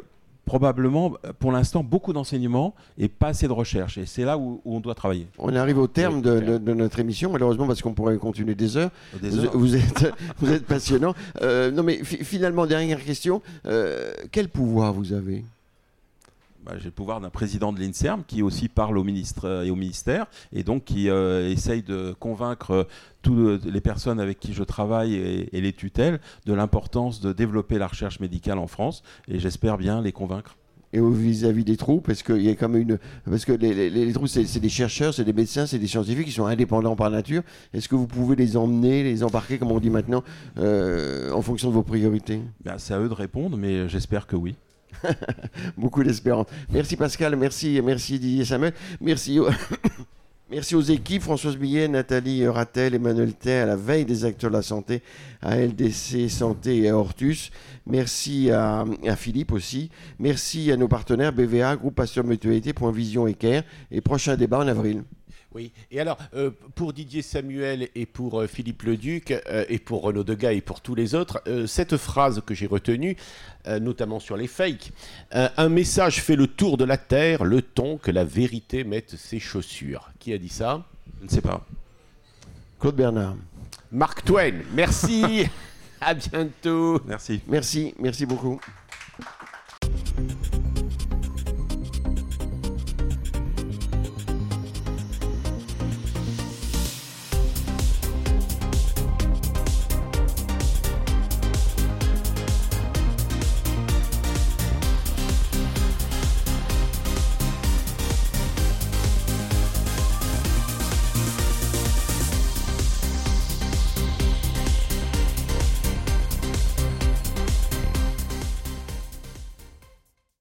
probablement, pour l'instant, beaucoup d'enseignements et pas assez de recherche. Et c'est là où, on doit travailler. On arrive au terme de, notre émission, malheureusement, parce qu'on pourrait continuer des heures. vous, êtes, (laughs) vous êtes passionnant. Euh, non, mais finalement, dernière question. Euh, quel pouvoir vous avez? Bah, j'ai le pouvoir d'un président de l'INSERM qui aussi parle au ministre et au ministère et donc qui euh, essaye de convaincre toutes les personnes avec qui je travaille et, les tutelles de l'importance de développer la recherche médicale en France et j'espère bien les convaincre et vis-à-vis des trous, parce qu'il y a comme une, parce que les, les, trous, c'est des chercheurs, c'est des médecins, c'est des scientifiques qui sont indépendants par nature. Est-ce que vous pouvez les emmener, les embarquer, comme on dit maintenant, euh, en fonction de vos priorités? Ben, C'est à eux de répondre, mais j'espère que oui. (laughs) Beaucoup d'espérance. Merci Pascal, merci, merci Didier Samuel, merci. Aux (coughs) équipes, Françoise Billet, Nathalie Ratel, Emmanuel Tay, à la veille des acteurs de la santé, à LDC Santé et à Hortus. Merci à, Philippe aussi. Merci à nos partenaires BVA, Groupe Pasteur Mutualité, Point Vision et Care. Et prochain débat en avril. Oui, et alors, euh, pour Didier Samuel et pour euh, Philippe Leduc, euh, et pour Renaud Degas et pour tous les autres, euh, cette phrase que j'ai retenue, euh, notamment sur les fakes, euh, un message fait le tour de la Terre, le temps que la vérité mette ses chaussures. Qui a dit ça? Je ne sais pas. Claude Bernard. Mark Twain, merci, (laughs) à bientôt. Merci. Merci, merci beaucoup.